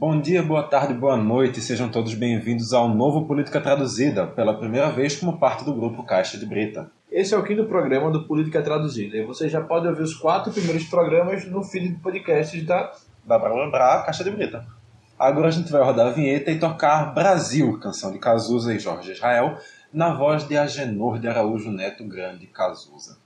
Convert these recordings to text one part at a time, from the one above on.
Bom dia, boa tarde, boa noite, sejam todos bem-vindos ao novo Política Traduzida, pela primeira vez como parte do grupo Caixa de Brita. Esse é o quinto programa do Política Traduzida e você já pode ouvir os quatro primeiros programas no feed de podcasts da. Dá pra lembrar Caixa de Brita. Agora a gente vai rodar a vinheta e tocar Brasil, canção de Cazuza e Jorge Israel, na voz de Agenor de Araújo Neto Grande Cazuza.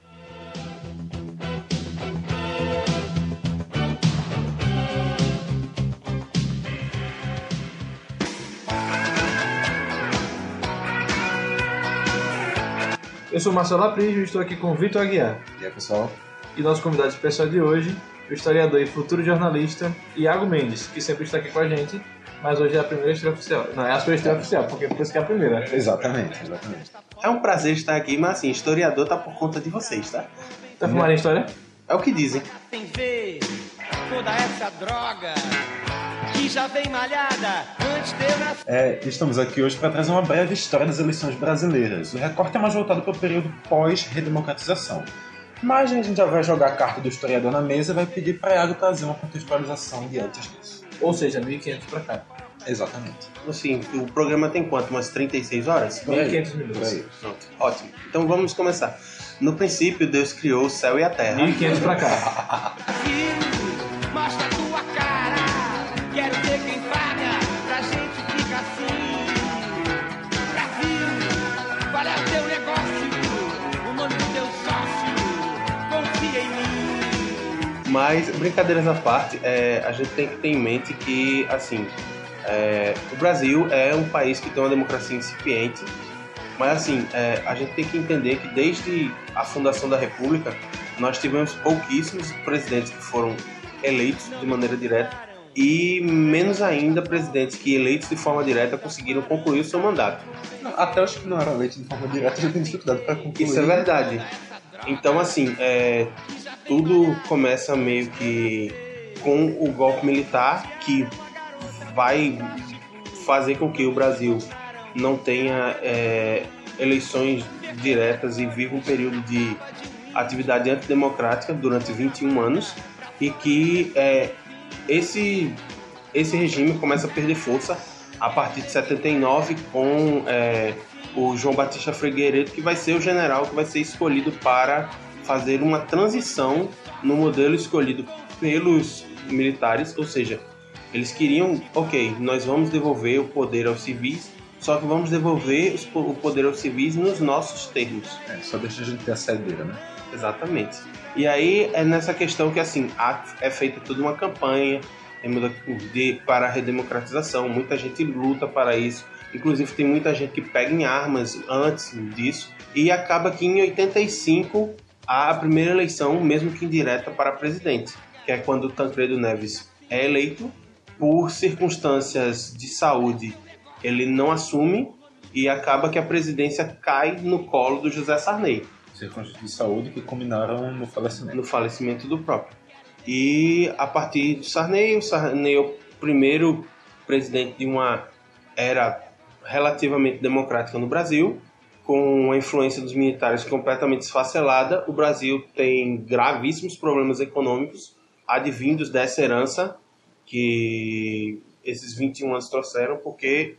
Eu sou Marcelo Aprígio e estou aqui com o Vitor Aguiar. E aí, pessoal? E nosso convidado especial de hoje, o historiador e futuro jornalista Iago Mendes, que sempre está aqui com a gente, mas hoje é a primeira estreia oficial. Não, é a sua estreia oficial, porque por isso que é a primeira. Exatamente, exatamente. É um prazer estar aqui, mas assim, historiador tá por conta de vocês, tá? Tá filmando a história? É o que dizem. Tem ver toda essa droga que já vem malhada antes de eu nascer. É, estamos aqui hoje para trazer uma breve história das eleições brasileiras. O recorte é mais voltado para o período pós-redemocratização. Mas a gente já vai jogar a carta do historiador na mesa e vai pedir para Iago trazer uma contextualização de antes disso. Ou seja, 1.500 pra cá. Exatamente. Assim, o programa tem quanto? Umas 36 horas? Por aí, 1.500 por minutos. aí. Pronto, ótimo. Então vamos começar. No princípio, Deus criou o céu e a terra. 1.500 pra cá. Quero ver quem paga pra gente ficar assim. Brasil, qual é o teu negócio? O nome do teu sócio? Confia em mim. Mas, brincadeiras à parte, é, a gente tem que ter em mente que, assim, é, o Brasil é um país que tem uma democracia incipiente, mas, assim, é, a gente tem que entender que desde a fundação da República, nós tivemos pouquíssimos presidentes que foram eleitos de maneira direta e menos ainda presidentes que eleitos de forma direta conseguiram concluir o seu mandato. Até os que não eram eleitos de forma direta já têm dificuldade para concluir. Isso é verdade. Então, assim, é, tudo começa meio que com o golpe militar, que vai fazer com que o Brasil não tenha é, eleições diretas e viva um período de atividade antidemocrática durante 21 anos e que é, esse, esse regime começa a perder força a partir de 79 com é, o João Batista Figueiredo, que vai ser o general que vai ser escolhido para fazer uma transição no modelo escolhido pelos militares, ou seja, eles queriam, ok, nós vamos devolver o poder aos civis, só que vamos devolver o poder aos civis nos nossos termos. É, só deixa a gente ter a saideira, né? Exatamente. E aí é nessa questão que assim é feita toda uma campanha de, para a redemocratização. Muita gente luta para isso. Inclusive tem muita gente que pega em armas antes disso. E acaba que em 85 há a primeira eleição, mesmo que indireta, para presidente, que é quando Tancredo Neves é eleito. Por circunstâncias de saúde, ele não assume e acaba que a presidência cai no colo do José Sarney Circunstâncias de saúde que culminaram no falecimento. no falecimento do próprio. E a partir do Sarney, o Sarney é o primeiro presidente de uma era relativamente democrática no Brasil, com a influência dos militares completamente esfacelada. O Brasil tem gravíssimos problemas econômicos advindos dessa herança que esses 21 anos trouxeram, porque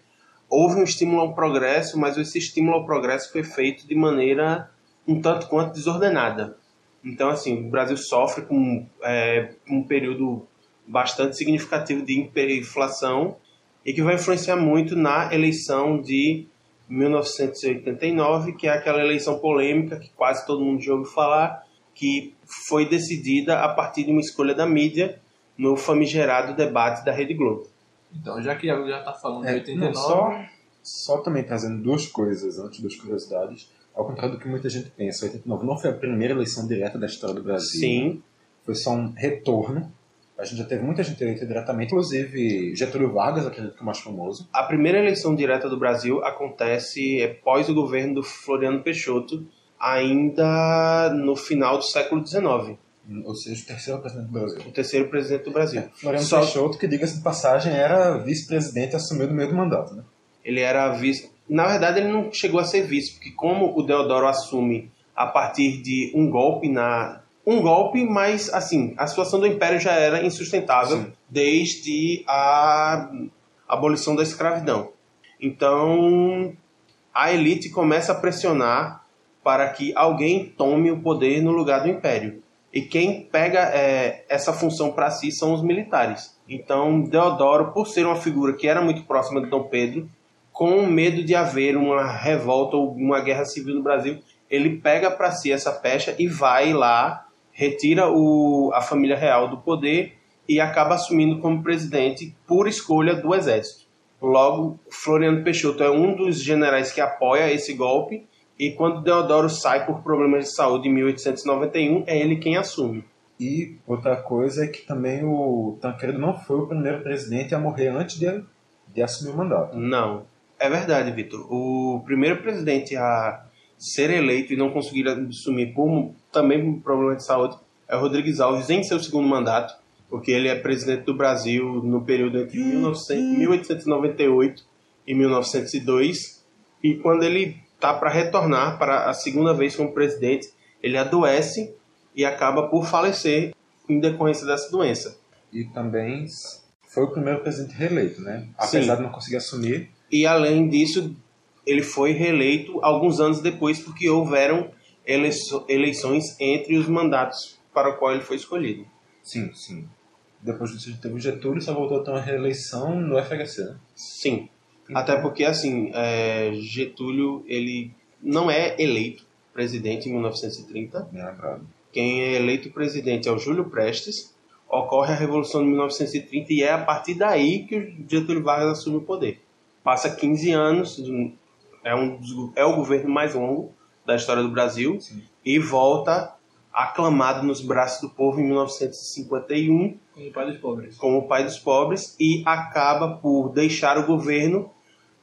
houve um estímulo ao progresso, mas esse estímulo ao progresso foi feito de maneira um tanto quanto desordenada. Então, assim, o Brasil sofre com é, um período bastante significativo de hiperinflação e que vai influenciar muito na eleição de 1989, que é aquela eleição polêmica que quase todo mundo já ouviu falar, que foi decidida a partir de uma escolha da mídia no famigerado debate da Rede Globo. Então, já que já tá falando de É, 89... não, só, só também trazendo duas coisas antes das curiosidades. Ao contrário do que muita gente pensa, 89 não foi a primeira eleição direta da história do Brasil. Sim, Foi só um retorno. A gente já teve muita gente eleita diretamente, inclusive Getúlio Vargas, acredito que é o mais famoso. a primeira eleição direta do Brasil acontece é, pós o governo do Floriano Peixoto, ainda no final do século XIX, Ou seja, o terceiro presidente do Brasil. o terceiro presidente do Brasil. Floriano Só- Peixoto, que diga-se de passagem, era vice-presidente e assumiu no meio do mandato. Né? Ele era vice. Na verdade, ele não chegou a ser vice, porque como o Deodoro assume a partir de um golpe na um golpe, mas assim, a situação do Império já era insustentável Sim. desde a abolição da escravidão. Então, a elite começa a pressionar para que alguém tome o poder no lugar do Império. E quem pega é, essa função para si são os militares. Então, Deodoro, por ser uma figura que era muito próxima de Dom Pedro, com medo de haver uma revolta ou uma guerra civil no Brasil, ele pega para si essa pecha e vai lá, retira o, a família real do poder e acaba assumindo como presidente por escolha do exército. Logo, Floriano Peixoto é um dos generais que apoia esse golpe e quando Deodoro sai por problemas de saúde em 1891, é ele quem assume. E outra coisa é que também o Tancredo não foi o primeiro presidente a morrer antes de, de assumir o mandato. Não. É verdade, Vitor. O primeiro presidente a ser eleito e não conseguir assumir por, também por problema de saúde é o Rodrigues Alves em seu segundo mandato, porque ele é presidente do Brasil no período entre 1900, 1898 e 1902. E quando ele está para retornar para a segunda vez como presidente, ele adoece e acaba por falecer em decorrência dessa doença. E também foi o primeiro presidente reeleito, né? Sim. Apesar de não conseguir assumir. E além disso, ele foi reeleito alguns anos depois porque houveram eleições entre os mandatos para o qual ele foi escolhido. Sim, sim. Depois disso teve o Getúlio, só voltou a ter uma reeleição no FHC, né? Sim. Até porque, assim, é, Getúlio, ele não é eleito presidente em 1930. Bem lembrado. Quem é eleito presidente é o Júlio Prestes. Ocorre a Revolução de 1930 e é a partir daí que o Getúlio Vargas assume o poder. Passa 15 anos, é, um, é o governo mais longo da história do Brasil Sim. e volta aclamado nos braços do povo em 1951 Como pai dos pobres. como o pai dos pobres e acaba por deixar o governo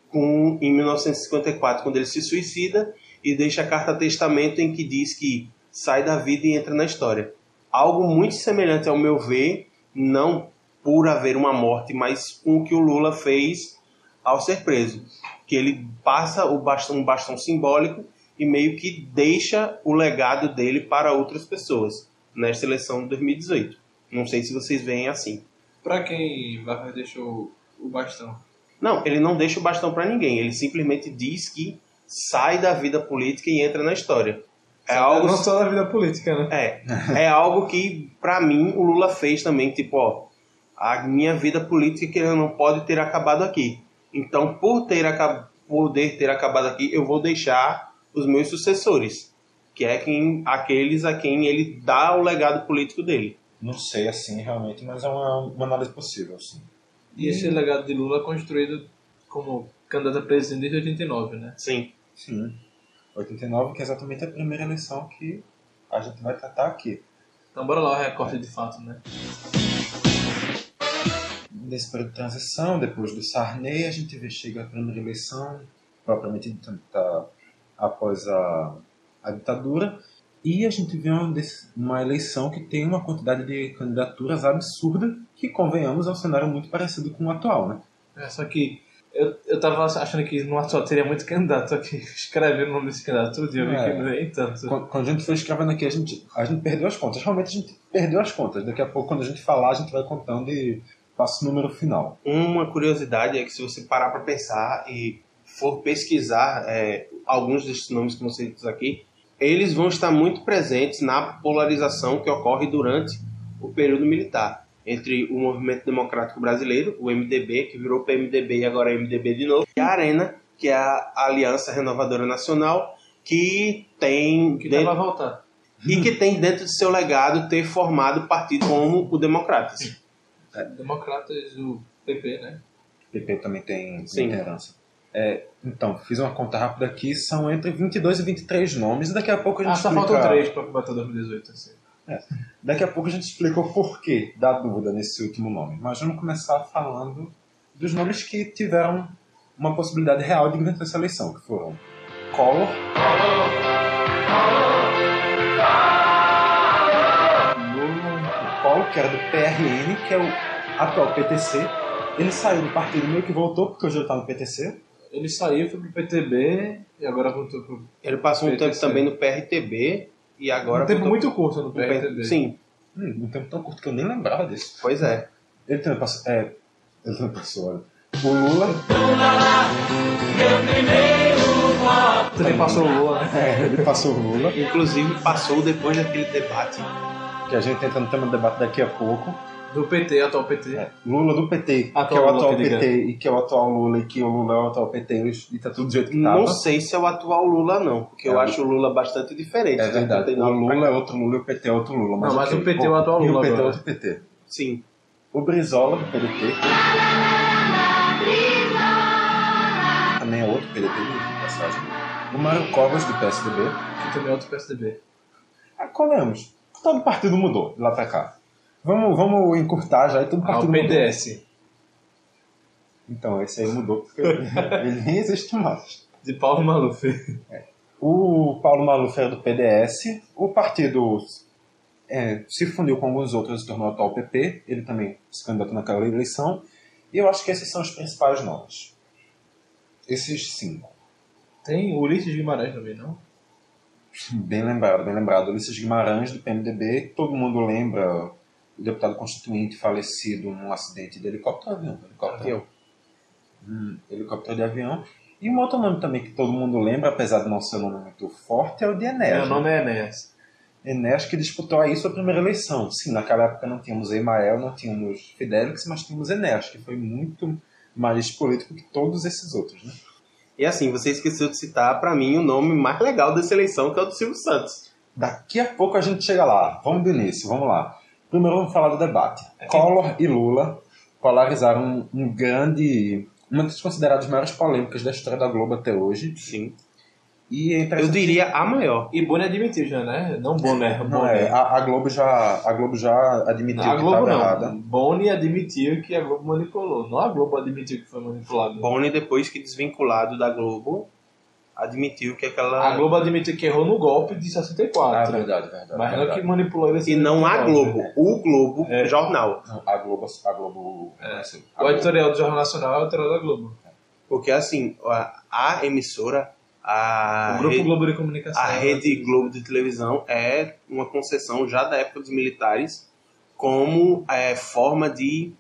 com, em 1954, quando ele se suicida e deixa a carta testamento em que diz que sai da vida e entra na história. Algo muito semelhante ao meu ver, não por haver uma morte, mas com o que o Lula fez ao ser preso, que ele passa o bastão, um bastão simbólico e meio que deixa o legado dele para outras pessoas nesta eleição de 2018. Não sei se vocês veem assim. Pra quem Vargas deixou o bastão? Não, ele não deixa o bastão para ninguém. Ele simplesmente diz que sai da vida política e entra na história. É algo Não só da vida política, né? é, é algo que pra mim o Lula fez também, tipo, ó, a minha vida política que não pode ter acabado aqui. Então, por ter acab poder ter acabado aqui, eu vou deixar os meus sucessores, que é quem aqueles a quem ele dá o legado político dele. Não sei assim realmente, mas é uma, uma análise possível, sim. E esse legado de Lula é construído como candidato a presidente desde 89, né? Sim. Sim. 89, que é exatamente a primeira eleição que a gente vai tratar aqui. Então bora lá o recorte de fato, né? Nesse período de transição, depois do Sarney, a gente vê chega a primeira eleição, propriamente dita, tá após a, a ditadura, e a gente vê uma, uma eleição que tem uma quantidade de candidaturas absurda, que, convenhamos, é um cenário muito parecido com o atual, né? É, só que eu, eu tava achando que no atual teria muito candidato, que escrevendo o nome desse candidato tudo, e eu vi É. que não nem tanto. Quando, quando a gente foi escrevendo aqui, a gente, a gente perdeu as contas. Realmente a gente perdeu as contas. Daqui a pouco, quando a gente falar, a gente vai contando e passa o número final. Uma curiosidade é que se você parar para pensar e for pesquisar é, alguns desses nomes que você diz aqui, eles vão estar muito presentes na polarização que ocorre durante o período militar entre o Movimento Democrático Brasileiro, o MDB, que virou PMDB e agora é MDB de novo, e a Arena, que é a Aliança Renovadora Nacional, que tem Que dentro- tava a voltar. e que tem dentro de seu legado ter formado partido como o Democratas. Democratas, o PP, né? PP também tem Sim. muita herança. É, então, fiz uma conta rápida aqui, são entre 22 e 23 nomes, e daqui a pouco a gente Ah, só explica... faltam três pra bater 2018, assim. Daqui a pouco a gente explica o porquê da dúvida nesse último nome. Mas vamos começar falando dos nomes que tiveram uma possibilidade real de vencer essa eleição, que foram Collor, o Collor, que era do PRN, que é o atual PTC. Ele saiu do partido meio que voltou, porque hoje ele está no PTC. Ele saiu, foi pro PTB e agora voltou pro. Ele passou um PTC. tempo também no PRTB E agora. um tempo voltou- muito curto no PRTB. Sim, Hum, um tempo tão curto que eu nem lembrava disso. pois é. Ele também passou. É, ele também passou, olha. O Lula. Também passou o Lula, né? É, ele passou o Lula. Inclusive passou depois daquele debate. Que a gente entra no tema do debate daqui a pouco. Do PT, atual PT. É, Lula do PT, Atual que é o Lula, atual diga. PT e que é o atual Lula e que o Lula é o atual PT e tá tudo do jeito que Não tava. sei se é o atual Lula, não, porque eu É. acho o Lula bastante diferente. É de verdade. O 89 pra Lula é outro Lula e o PT é outro Lula. Não, mas ok. o PT é o atual E Lula o PT é agora. outro PT. Sim. O Brizola do PDT. Também é outro PDT de passagem. O Mário Covas do PSDB. Que também é outro PSDB. Ah, colemos. Todo partido mudou de lá pra cá. Vamos, vamos encurtar já e todo Ah, partido o mudou. PDS. Então, esse aí mudou porque ele nem existe mais. De Paulo Maluf. O Paulo Maluf era do PDS. O partido é, se fundiu com alguns outros e tornou o atual PP. Ele também se candidatou naquela eleição. E eu acho que esses são os principais nomes. Esses cinco. Tem o Ulisses Guimarães também, não? Bem lembrado, bem lembrado. Ulisses Guimarães, do PMDB. Todo mundo lembra o deputado constituinte falecido num acidente de helicóptero avião. Helicóptero. Hum, helicóptero de avião. E um outro nome também que todo mundo lembra, apesar de não ser um nome muito forte, é o de Enéas. Meu nome é Enéas. Enéas que disputou aí sua primeira eleição. Sim, naquela época não tínhamos Emael, não tínhamos Fidelix, mas tínhamos Enéas, que foi muito mais político que todos esses outros. Né? E assim, você esqueceu de citar pra mim o nome mais legal dessa eleição, que é o do Silvio Santos. Daqui a pouco a gente chega lá. Vamos do início, vamos lá. Primeiro vamos falar do debate. Collor e Lula polarizaram um, um grande... Uma das consideradas maiores polêmicas da história da Globo até hoje. Sim. E é Eu diria a maior. E Bonner admitiu já, né? Não Bonner, Não, Bonner. é, a, a Globo já, a Globo já admitiu a que Globo estava não. errada. Boni admitiu que a Globo manipulou. Não a Globo admitiu que foi manipulado. Boni, depois que desvinculado da Globo, admitiu que aquela. A Globo admitiu que errou no golpe de 64. Ah, verdade, verdade. Mas não verdade. que manipulou ele E não a Globo, o Globo É. Jornal. Não, A Globo, a Globo, É. assim, a O Globo- editorial do Jornal Nacional é o editorial da Globo. Porque assim, a, a emissora, a, o Grupo rede, Globo de Comunicação. a Rede Globo de televisão é uma concessão já da época dos militares como é, forma de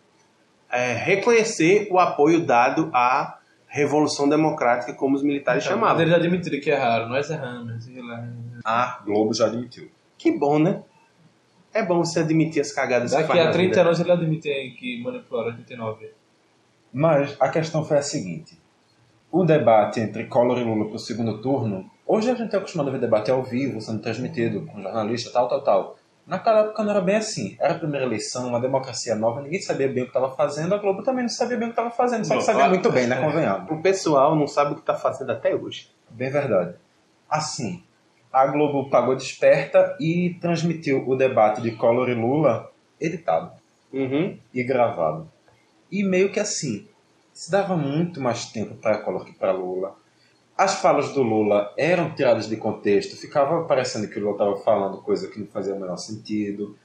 é, reconhecer o apoio dado à Revolução Democrática, como os militares Então, chamavam. Mas eles admitiram que erraram. Nós erramos. sei lá. a Globo já admitiu. Que bom, né? É bom você admitir as cagadas que Daqui a na 30 vida. anos eles admitem que manipularam 89. Mas a questão foi a seguinte: o debate entre Collor e Lula para o segundo turno, hoje a gente é acostumado a ver debate ao vivo, sendo transmitido com jornalista, tal, tal, tal. Naquela época não era bem assim. Era a primeira eleição, uma democracia nova, ninguém sabia bem o que estava fazendo, a Globo também não sabia bem o que estava fazendo, só que Não, sabia muito bem, né? Convenhamos. O pessoal não sabe o que está fazendo até hoje. Bem verdade. Assim, a Globo pagou desperta e transmitiu o debate de Collor e Lula editado Uhum. e gravado. E meio que assim, se dava muito mais tempo para Collor que para Lula. As falas do Lula eram tiradas de contexto, ficava parecendo que o Lula estava falando coisa que não fazia o menor sentido.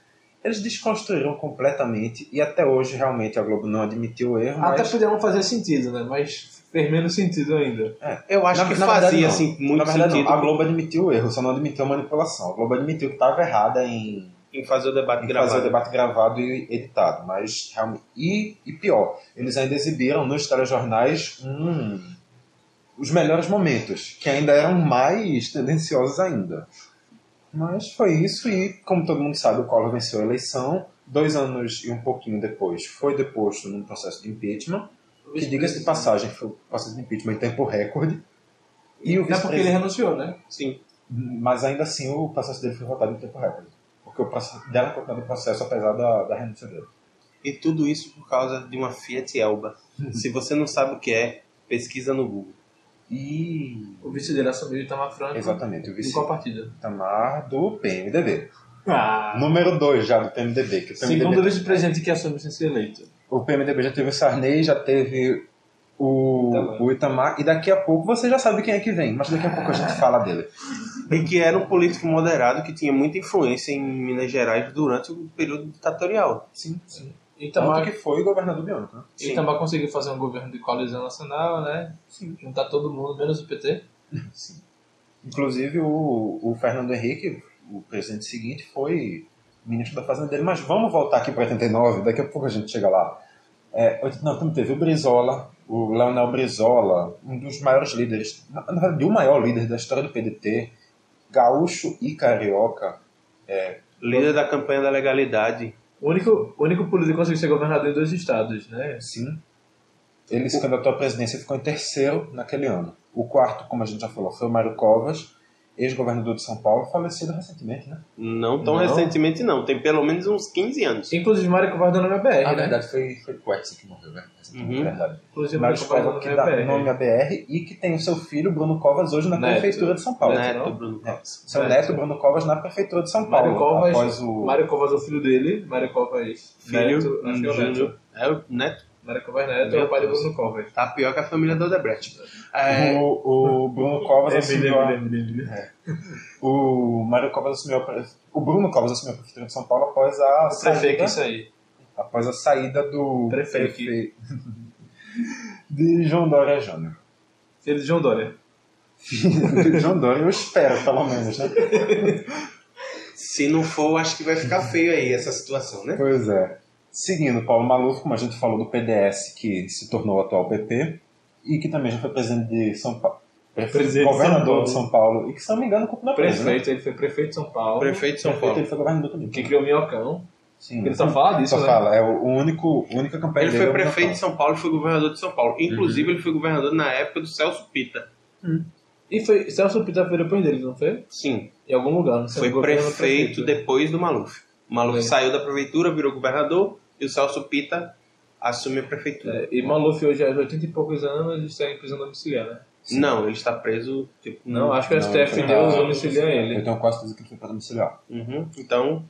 Eles desconstruíram completamente e até hoje realmente a Globo não admitiu o erro, Até mas podia não fazer sentido, né? Mas fez menos sentido ainda. Eu acho Na- que na verdade, fazia não. assim, muito na verdade, sentido não. a Globo admitiu o erro, só não admitiu a manipulação. A Globo admitiu que estava errada em em fazer o debate em gravado. fazer o debate gravado e editado, mas realmente e, e pior, eles ainda exibiram nos telejornais um, os melhores momentos, que ainda eram mais tendenciosos ainda. Mas foi isso e, como todo mundo sabe, o Collor venceu a eleição. Dois anos e um pouquinho depois, foi deposto num processo de impeachment, que diga-se de passagem, foi um processo de impeachment em tempo recorde. E o É porque ele renunciou, né? Sim. mas ainda assim o processo dele foi votado em tempo recorde. Porque o processo, deram continuidade do processo apesar da, da renúncia dele. E tudo isso por causa de uma Fiat Elba. Se você não sabe o que é, pesquisa no Google. E. O vice dele assumiu Itamar Franco. Exatamente, o Em vice qual partida? Tamar do PMDB. Ah. Número 2 já do PMDB. Que o, PMDB Segundo vice-presidente que assume sem ser eleito. o PMDB já teve o Sarney, já teve o Itamar. o Itamar, e daqui a pouco você já sabe quem é que vem, mas daqui a pouco a gente fala dele. E que era um político moderado que tinha muita influência em Minas Gerais durante o período ditatorial. Sim, sim. Itamar, Tanto que foi governador biônico, né? Sim. Itamar conseguiu fazer um governo de coalizão nacional, né? Juntar todo mundo, menos o PT. Inclusive o, o Fernando Henrique o presidente seguinte foi ministro da Fazenda dele. Mas vamos voltar aqui para 89, daqui a pouco a gente chega lá. É, 89 também teve o Brizola, o Leonel Brizola, um dos maiores líderes, na verdade, o maior líder da história do PDT, gaúcho e carioca. É, Líder da campanha da legalidade. O único, único político que conseguiu ser governador em dois estados, né? sim. Ele se candidatou à presidência e ficou em terceiro naquele ano. O quarto, como a gente já falou, foi o Mário Covas, ex-governador de São Paulo, falecido recentemente, né? Não tão Não. recentemente, não. Tem pelo menos uns 15 anos. Inclusive, Mário Covas deu nome à BR, Na né? verdade, foi, foi Quetzi que morreu, né? Recentemente, Uhum. verdade. Inclusive, Mário Mário Covas Covas que dá nome à BR. nome à BR e que tem o seu filho, Bruno Covas, hoje na Neto. Prefeitura de São Paulo. Neto, não? Bruno É, Covas. seu Neto. neto, Bruno Covas, na Prefeitura de São Paulo. Mário Covas, após o... Mário Covas é o filho dele, Mário Covas Filho, Neto, acho que é o Neto. É o Neto. Mário Covas Neto é o pai do Bruno Covas. Tá pior que a família do Odebrecht. É, O, o Bruno Covas assumiu Emílio. O Mário Covas assumiu a... O Bruno Covas assumiu a Prefeitura de São Paulo após a Prefeito, saída... isso aí. Após a saída do... Prefeito. prefe- de João Dória Júnior. Filho de João Dória. de João Dória, eu espero, pelo menos, né? se não for, acho que vai ficar feio aí essa situação, né? Pois é. Seguindo, Paulo Maluf, como a gente falou do PDS, que se tornou o atual PP, e que também já foi presidente de São Paulo. Presidente de São governador de São Paulo. E que, se não me engano, culpa na presa, né? Prefeito, ele foi prefeito de São Paulo. Prefeito de São Prefeito, Paulo. ele foi governador também. Que criou o Minhocão. Sim. Ele só fala disso, Só né? fala, é o único, a única campanha Ele dele. foi é prefeito de. São Paulo e foi governador de São Paulo. Inclusive, ele foi governador na época do Celso Pita. E foi Celso Pita foi depois dele, não foi? Sim, Em algum lugar, não sei. foi governo, prefeito depois do Maluf. O Maluf É. saiu da prefeitura, virou governador, e o Celso Pita assume a prefeitura. É, e Maluf hoje, aos 80 e poucos anos, está em prisão domiciliar, né? Não, ele está preso. Tipo, Não, acho que o STF ele deu tá- domiciliar a Eu ele. tenho quase certeza que ele foi para domiciliar. Uhum, Então,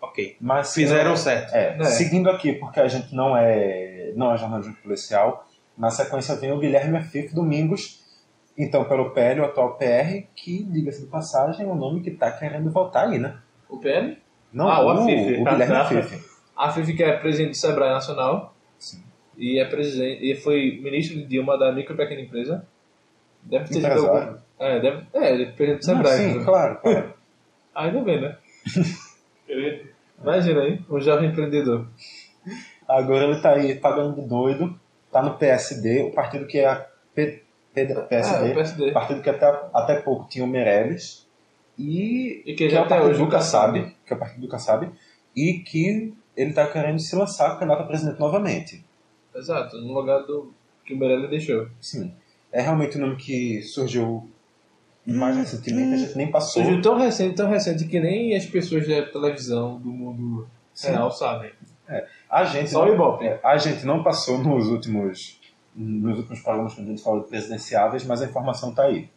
ok. Mas Fizeram se- certo. É, É. seguindo aqui, porque a gente não é, não é jornalismo policial, na sequência vem o Guilherme Afif Domingos, então pelo PL, o atual PR, que, diga-se de passagem, é um nome que está querendo voltar aí, né? O PL? Não, Ah, o o, Afif. o Guilherme Ah, tá. Afif. A FIF que é presidente do Sebrae Nacional. Sim. E é presidente. E foi ministro de Dilma da micro e pequena empresa. Deve ter sido algum. É, deve. É, ele é presidente do Não, Sebrae. sim, né? claro, claro. Ainda bem, né? Ele- Imagina aí, um jovem empreendedor. Agora ele tá aí pagando de doido, tá no PSD, o partido que é a P, P, Ah, PSD, o PSD. o partido que até, até pouco tinha o Meirelles, e, E que que já é o até partido hoje do. Kassab, que é o partido do Kassab, e que ele tá querendo se lançar candidato a presidente novamente. Exato, no lugar do que o Meirelles deixou. Sim, é realmente um nome que surgiu mais recentemente, a gente nem passou. Surgiu tão recente, tão recente que nem as pessoas da televisão do mundo Sim. real sabem. A gente, Só o Ibope. é, a gente não passou nos últimos, nos últimos programas quando a gente falou de presidenciáveis, mas a informação está aí.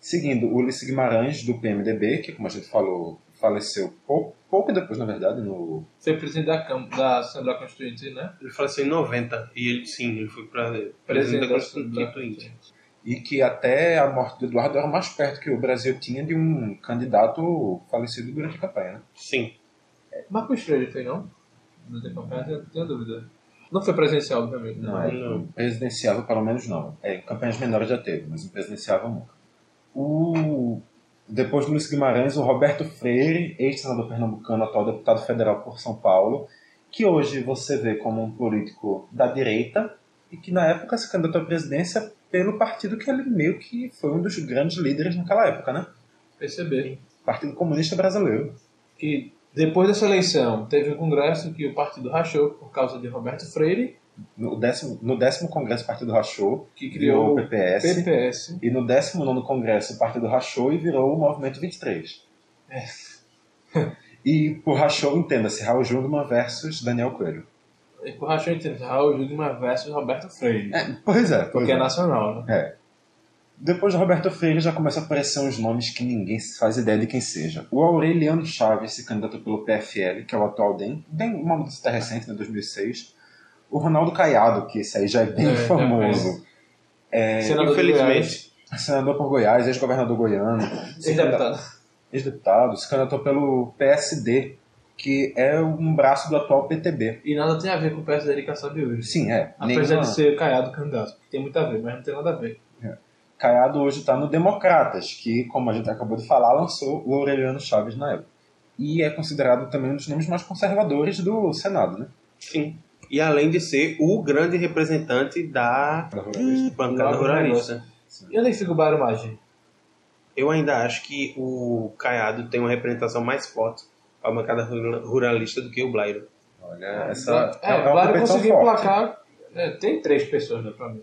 Seguindo, Ulisses Guimarães, do PMDB, que, como a gente falou, faleceu pouco, pouco depois, na verdade, no... Foi presidente da, Câmara, da Assembleia Constituinte, né? Ele faleceu em 90 e ele, sim, ele foi para presidente da Constituinte. E que até a morte do Eduardo era mais perto que o Brasil tinha de um candidato falecido durante a campanha, né? Sim. Marcos Freire foi, não? Não tem campanha, tenho, tenho dúvida. Não foi presencial, obviamente. Não, mas- Não. presidenciável pelo menos não. É, em campanhas menores já teve, mas em presidenciável nunca. O... Depois do Luiz Guimarães, o Roberto Freire, ex-senador pernambucano, atual deputado federal por São Paulo, que hoje você vê como um político da direita e que na época se candidatou à presidência pelo partido que ele meio que foi um dos grandes líderes naquela época, né? PCB. Partido Comunista Brasileiro. Que depois dessa eleição teve um congresso que o partido rachou por causa de Roberto Freire, No décimo, no décimo Congresso o Partido rachou, que criou o PPS, PPS. e no 19 Congresso o Partido rachou e virou o Movimento 23. e por rachou, entenda-se, Raul Jungmann versus Daniel Coelho. E por rachou entre Raul Jungmann versus Roberto Freire. Pois é, pois porque é é. nacional, né? É. Depois de Roberto Freire já começam a aparecer uns nomes que ninguém faz ideia de quem seja. O Aureliano Chaves se candidatou pelo PFL, que é o atual DEM, bem uma mudança até recente, né, 2006. O Ronaldo Caiado, que esse aí já é bem É, já famoso. Senador de Infelizmente. Senador por Goiás, ex-governador goiano. Ex-deputado. Ex-deputado, se candidatou pelo PSD, que é um braço do atual PTB. E nada tem a ver com o PSD de Kassab hoje. Sim, é. Apesar nenhuma- de ser caiado candidato. Tem muito a ver, mas não tem nada a ver. Caiado hoje está no Democratas, que, como a gente acabou de falar, lançou o Aureliano Chaves na época. E é considerado também um dos nomes mais conservadores do Senado, né? Sim. E além de ser o grande representante da Da ruralista. bancada ruralista. E onde é que fica o Bairro Maggi? Eu ainda acho que o Caiado tem uma representação mais forte para a bancada rura- ruralista do que o Blairo. Olha, essa É, o uma Blairo conseguiu emplacar. é, tem três pessoas, né, pra mim.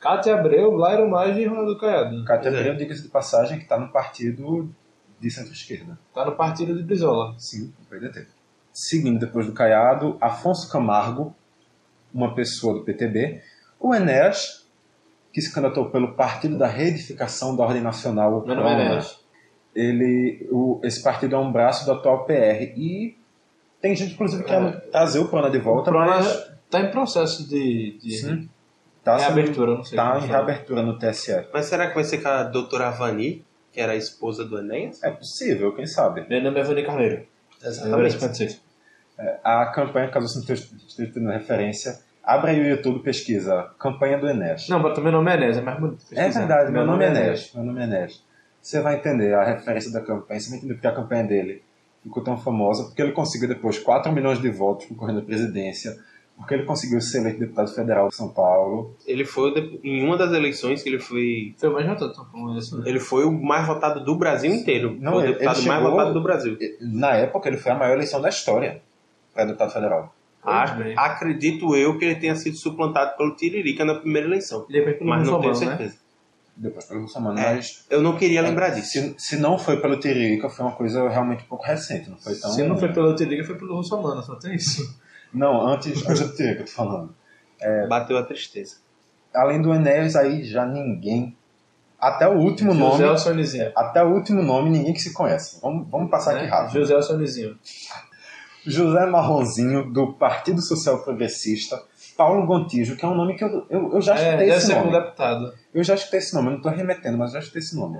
Cátia Abreu, Blairo Maggi e Ronaldo Caiado. Cátia Pois é. Abreu, diga-se de passagem, que está no partido de centro-esquerda. Tá no partido de Brizola. Sim, o PDT. Seguindo depois do Caiado, Afonso Camargo, uma pessoa do PTB. O Enéas, que se candidatou pelo Partido da Reedificação da Ordem Nacional. Meu nome é Prona. Enéas. Ele, o, esse partido é um braço do atual PR. E tem gente, inclusive, que quer trazer o Prona de O volta. Prona mas, tá em processo de, de sim, tá, sendo- reabertura, não sei tá como em reabertura no TSE. Mas será que vai ser com a doutora Avani, que era a esposa do Enéas? É possível, quem sabe. Meu nome é Vani Carneiro. 56. A campanha, caso você não esteja tendo referência, abre aí o YouTube e pesquisa Campanha do Enéas. Não, mas também meu nome é Enéas, é mais bonito. É verdade, meu, nome é Enéas. Meu nome é Enéas. Você vai entender a referência da campanha, você vai entender porque a campanha dele ficou tão famosa, porque ele conseguiu depois 4 milhões de votos concorrendo à presidência, porque ele conseguiu ser eleito deputado federal de São Paulo. Ele foi em uma das eleições que ele foi. Foi o mais votado, então, como isso, né? Ele foi o mais votado do Brasil inteiro. Não, foi o deputado ele mais chegou- votado do Brasil. Na época, ele foi a maior eleição da história para deputado federal. A- bem. acredito eu que ele tenha sido suplantado pelo Tiririca na primeira eleição. Depois pelo Mas não tenho né? certeza. Depois pelo Russomano, É, mas Eu não queria lembrar disso. se, se não foi pelo Tiririca, foi uma coisa realmente um pouco recente, não foi tão... Se não foi pelo Tiriga, foi pelo Russomano, só tem isso. Não, antes, antes do Tiririca, eu tô falando. Bateu a tristeza. Além do Enéas, aí já ninguém... Até o último nome... José. Até o último nome, ninguém que se conhece. Vamos, vamos passar aqui Né? rápido. José Alcionizinho. José Marronzinho, do Partido Social Progressista. Paulo Gontijo, que é um nome que eu, eu, eu já É, escutei deve esse nome. como deputado. Eu já escutei esse nome, eu não estou remetendo, mas eu já escutei esse nome.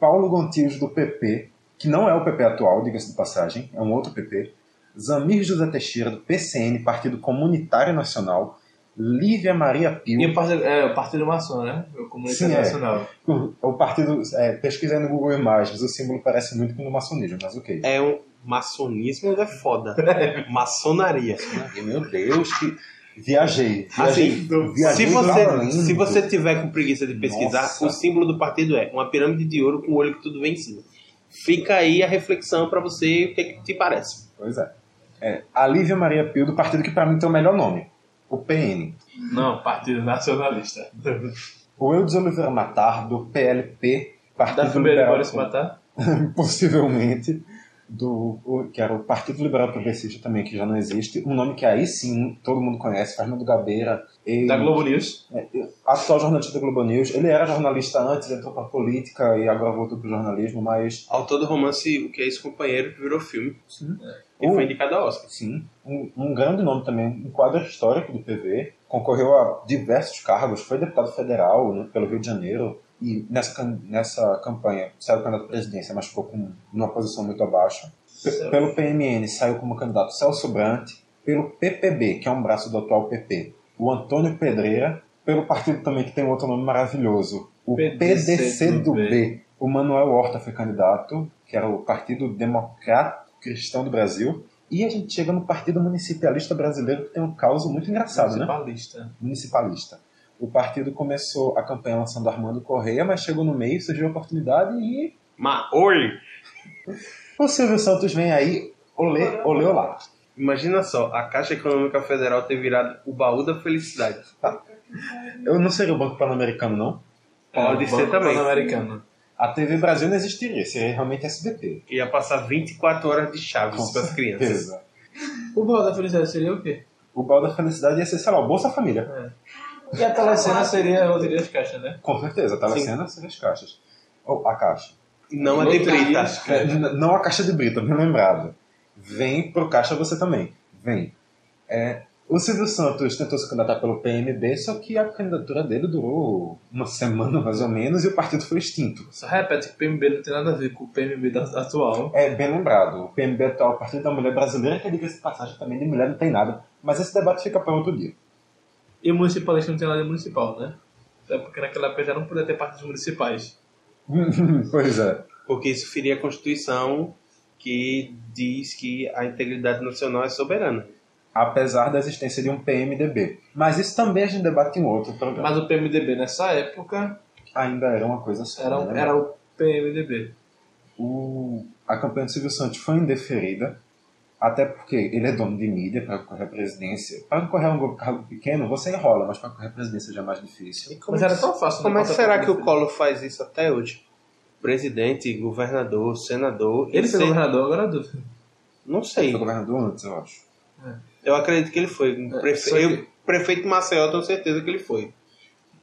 Paulo Gontijo, do PP, que não é o PP atual, diga-se de passagem, é um outro PP. Zamir José Teixeira, do PCN, Partido Comunitário Nacional. Lívia Maria Pio. E o partido, é, o partido maçom, né? O Comunidade Sim, é. Nacional. O, o partido, é, pesquisa aí no Google Imagens, o símbolo parece muito com o maçonismo, mas ok. É um maçonismo é foda. Maçonaria. Meu Deus, que viajei. Assim, viajei, viajei se você, se você tiver com preguiça de pesquisar, Nossa. o símbolo do partido é uma pirâmide de ouro com o olho que tudo vem em cima. Fica aí a reflexão pra você o que, que te parece. Pois é. é. A Lívia Maria Pio, do partido que pra mim tem o melhor nome, o PN. Não, Partido Nacionalista. O Eudes Oliveira Matar, do PLP, Da Partido Fubele Liberal, matar? possivelmente, do, o- que era o Partido Liberal Progressista também, que já não existe. Um nome que aí sim todo mundo conhece, Fernando Gabeira. Ele, Da Globo News. atual jornalista da Globo News. Ele era jornalista antes, entrou pra política e agora voltou pro jornalismo, mas Autor do romance O Que É Isso Companheiro, que virou filme. E O- foi indicado a Oscar. Sim, um, um grande nome também, um quadro histórico do PV, concorreu a diversos cargos, foi deputado federal né, pelo Rio de Janeiro e nessa, nessa campanha saiu candidato à presidência, mas ficou com uma posição muito abaixo. P- pelo PMN saiu como candidato Celso Brandt, pelo PPB, que é um braço do atual PP, o Antônio Pedreira, pelo partido também que tem outro nome maravilhoso, o PDC PDC do do B. O Manuel Horta foi candidato, que era o Partido Democrata Cristão do Brasil. E a gente chega no Partido Municipalista Brasileiro, que tem um caos muito engraçado, né? Municipalista. Municipalista. O partido começou a campanha lançando Armando Correia, mas chegou no meio, surgiu a oportunidade e Mas, oi! o Silvio Santos vem aí, olê, olê, olá. Imagina só, a Caixa Econômica Federal ter virado o baú da felicidade. Eu não seria o Banco Pan-Americano, não. Pode É, o ser Banco também. Pan-Americano. A TV Brasil não existiria, seria realmente SBT. Ia passar 24 horas de chaves para as crianças. O Baú da Felicidade seria o quê? O Baú da Felicidade ia ser, sei lá, o Bolsa Família. E a telecena seria a Loteria das Caixas, né? Com certeza, a telecena seria as caixas. Ou a caixa. Não a de Brita. É, não a caixa de brita, bem lembrado. Vem pro caixa você também. Vem. É, o Silvio Santos tentou se candidatar pelo PMB, só que a candidatura dele durou uma semana mais ou menos e o partido foi extinto. Só repete que o PMB não tem nada a ver com o PMB da- atual. É bem lembrado. O PMB atual, o Partido da Mulher Brasileira, que diga-se de passagem também de mulher não tem nada. Mas esse debate fica para outro dia. E o municipalista não tem nada de municipal, né? Até porque naquela época já não podia ter partidos municipais. pois é. Porque isso feria a Constituição que diz que a integridade nacional é soberana. Apesar da existência de um PMDB. Mas isso também a gente debate em outro programa. Mas o PMDB nessa época Ainda era uma coisa só. era, né? era o PMDB. O- a campanha do Silvio Santos foi indeferida, até porque ele é dono de mídia para concorrer à presidência. Para concorrer a um cargo pequeno, você enrola, mas para concorrer à presidência já é mais difícil. Mas era tão fácil. Como né, é que será que o. Collor faz isso até hoje? Presidente, governador, senador. Ele foi governador, agora é dúvida. Não Ele sei. foi governador antes, eu acho. Eu acredito que ele foi. É, Prefe... que- eu, prefeito Maceió, eu tenho certeza que ele foi.